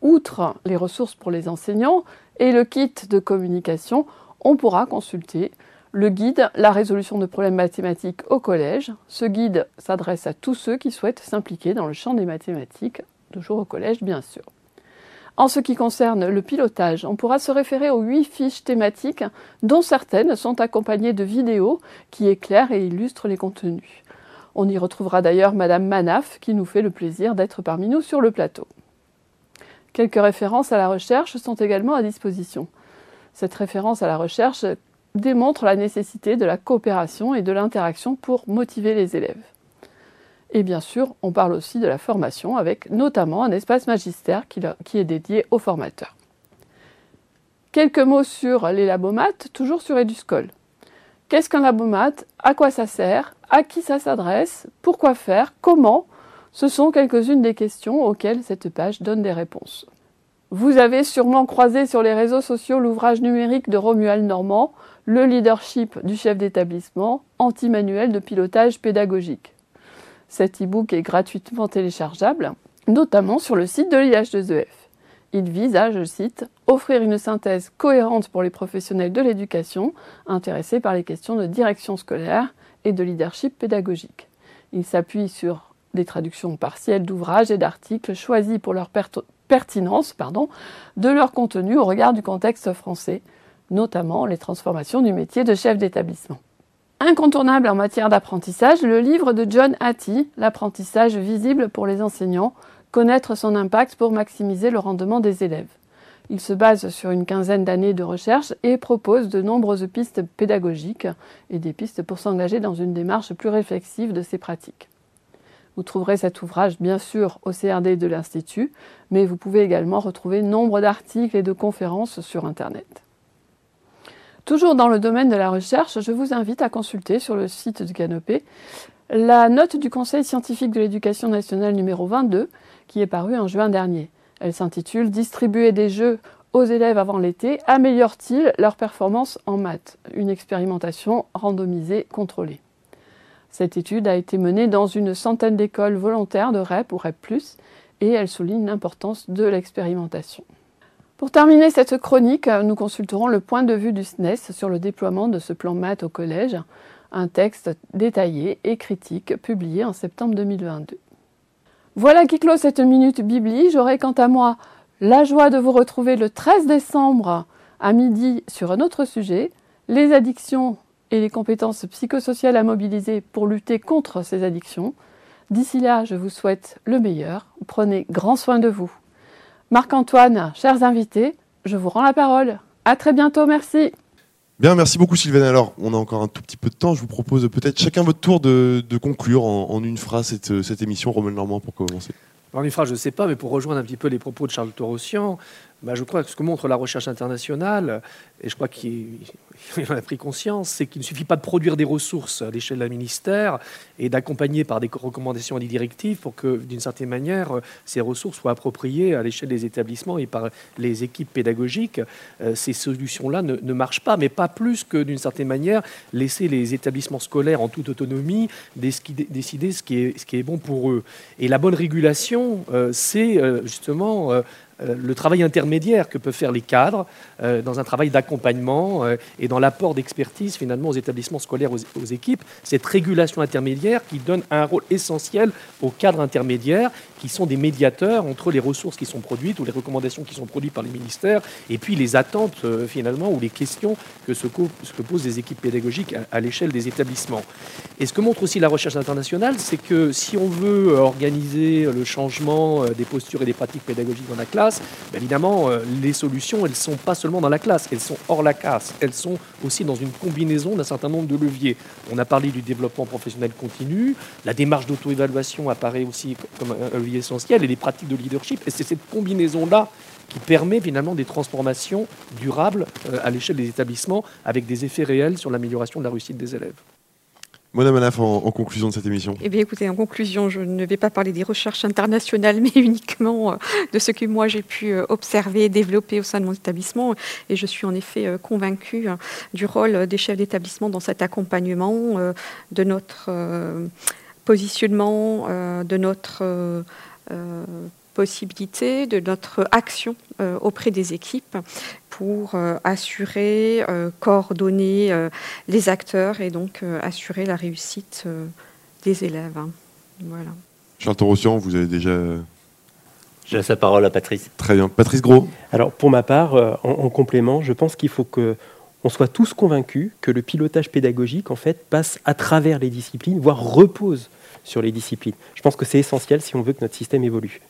Outre les ressources pour les enseignants et le kit de communication, on pourra consulter le guide La résolution de problèmes mathématiques au collège. Ce guide s'adresse à tous ceux qui souhaitent s'impliquer dans le champ des mathématiques, toujours au collège bien sûr. En ce qui concerne le pilotage, on pourra se référer aux huit fiches thématiques, dont certaines sont accompagnées de vidéos qui éclairent et illustrent les contenus. On y retrouvera d'ailleurs Madame Manaf qui nous fait le plaisir d'être parmi nous sur le plateau. Quelques références à la recherche sont également à disposition. Cette référence à la recherche démontre la nécessité de la coopération et de l'interaction pour motiver les élèves. Et bien sûr, on parle aussi de la formation avec notamment un espace magistère qui, est dédié aux formateurs. Quelques mots sur les labomates, toujours sur Eduscol. Qu'est-ce qu'un labomate? À quoi ça sert? À qui ça s'adresse? Pourquoi faire? Comment? Ce sont quelques-unes des questions auxquelles cette page donne des réponses. Vous avez sûrement croisé sur les réseaux sociaux l'ouvrage numérique de Romuald Normand, le leadership du chef d'établissement, anti-manuel de pilotage pédagogique. Cet e-book est gratuitement téléchargeable, notamment sur le site de l'IH2EF. Il vise à, je cite, offrir une synthèse cohérente pour les professionnels de l'éducation intéressés par les questions de direction scolaire et de leadership pédagogique. Il s'appuie sur des traductions partielles d'ouvrages et d'articles choisis pour leur pertinence de leur contenu au regard du contexte français, notamment les transformations du métier de chef d'établissement. Incontournable en matière d'apprentissage, le livre de John Hattie, L'apprentissage visible pour les enseignants, connaître son impact pour maximiser le rendement des élèves. Il se base sur une quinzaine d'années de recherche et propose de nombreuses pistes pédagogiques et des pistes pour s'engager dans une démarche plus réflexive de ces pratiques. Vous trouverez cet ouvrage bien sûr au CRD de l'Institut, mais vous pouvez également retrouver nombre d'articles et de conférences sur Internet. Toujours dans le domaine de la recherche, je vous invite à consulter sur le site de Canopé la note du Conseil scientifique de l'éducation nationale numéro 22 qui est parue en juin dernier. Elle s'intitule Distribuer des jeux aux élèves avant l'été améliore-t-il leur performance en maths? Une expérimentation randomisée contrôlée. Cette étude a été menée dans une centaine d'écoles volontaires de REP ou REP, et elle souligne l'importance de l'expérimentation. Pour terminer cette chronique, nous consulterons le point de vue du SNES sur le déploiement de ce plan maths au collège, un texte détaillé et critique publié en septembre 2022. Voilà qui clôt cette minute bibli. J'aurai quant à moi la joie de vous retrouver le 13 décembre à midi sur un autre sujet, les addictions et les compétences psychosociales à mobiliser pour lutter contre ces addictions. D'ici là, je vous souhaite le meilleur. Prenez grand soin de vous. Marc-Antoine, chers invités, je vous rends la parole. À très bientôt, merci.
Bien, merci beaucoup Sylvain. Alors, on a encore un tout petit peu de temps. Je vous propose peut-être chacun votre tour de, de conclure en, en, une phrase cette, cette émission. Romain Normand, pour commencer.
En une phrase, je ne sais pas, mais pour rejoindre un petit peu les propos de Charles Torossian, bah, je crois que ce que montre la recherche internationale, et je crois qu'il en a pris conscience, c'est qu'il ne suffit pas de produire des ressources à l'échelle d'un ministère et d'accompagner par des recommandations et des directives pour que, d'une certaine manière, ces ressources soient appropriées à l'échelle des établissements et par les équipes pédagogiques. Euh, ces solutions-là ne, marchent pas, mais pas plus que, d'une certaine manière, laisser les établissements scolaires en toute autonomie décider ce qui est, ce qui est bon pour eux. Et la bonne régulation, euh, c'est euh, justement euh, le travail intermédiaire que peuvent faire les cadres euh, dans un travail d'accompagnement euh, et dans l'apport d'expertise finalement aux établissements scolaires, aux, équipes, cette régulation intermédiaire qui donne un rôle essentiel aux cadres intermédiaires qui sont des médiateurs entre les ressources qui sont produites ou les recommandations qui sont produites par les ministères et puis les attentes finalement ou les questions que se, que posent les équipes pédagogiques à, l'échelle des établissements. Et ce que montre aussi la recherche internationale, c'est que si on veut organiser le changement des postures et des pratiques pédagogiques dans la classe, évidemment, euh, les solutions, elles ne sont pas seulement dans la classe, elles sont hors la classe, elles sont aussi dans une combinaison d'un certain nombre de leviers. On a parlé du développement professionnel continu, la démarche d'auto-évaluation apparaît aussi comme un levier essentiel, et les pratiques de leadership, et c'est cette combinaison-là qui permet finalement des transformations durables euh, à l'échelle des établissements avec des effets réels sur l'amélioration de la réussite des élèves.
Madame Manaf, en, en, conclusion de cette émission.
Eh bien, écoutez, en conclusion, je ne vais pas parler des recherches internationales, mais uniquement euh, de ce que moi j'ai pu euh, observer développer au sein de mon établissement. Et je suis en effet euh, convaincue du rôle des chefs d'établissement dans cet accompagnement, de notre positionnement, de notre possibilité, de notre action auprès des équipes pour euh, assurer, euh, coordonner euh, les acteurs et donc assurer la réussite des élèves. Hein. Voilà.
Charles Torossian, vous avez déjà
je laisse la parole à Patrice.
Très bien. Patrice Gros.
Alors, pour ma part, en, en complément, je pense qu'il faut que on soit tous convaincus que le pilotage pédagogique, en fait, passe à travers les disciplines, voire repose sur les disciplines. Je pense que c'est essentiel si on veut que notre système évolue.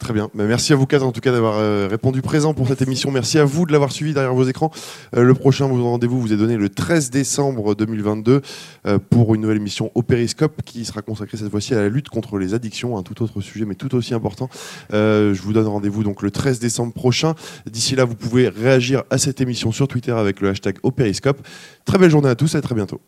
Très bien. Bah, merci à vous quatre en tout cas d'avoir euh, répondu présent pour cette émission. Merci à vous de l'avoir suivi derrière vos écrans. Euh, le prochain rendez-vous vous est donné le 13 décembre 2022 euh, pour une nouvelle émission au Périscope qui sera consacrée cette fois-ci à la lutte contre les addictions, un tout autre sujet mais tout aussi important. je vous donne rendez-vous donc le 13 décembre prochain. D'ici là, vous pouvez réagir à cette émission sur Twitter avec le hashtag au Périscope. Très belle journée à tous et à très bientôt.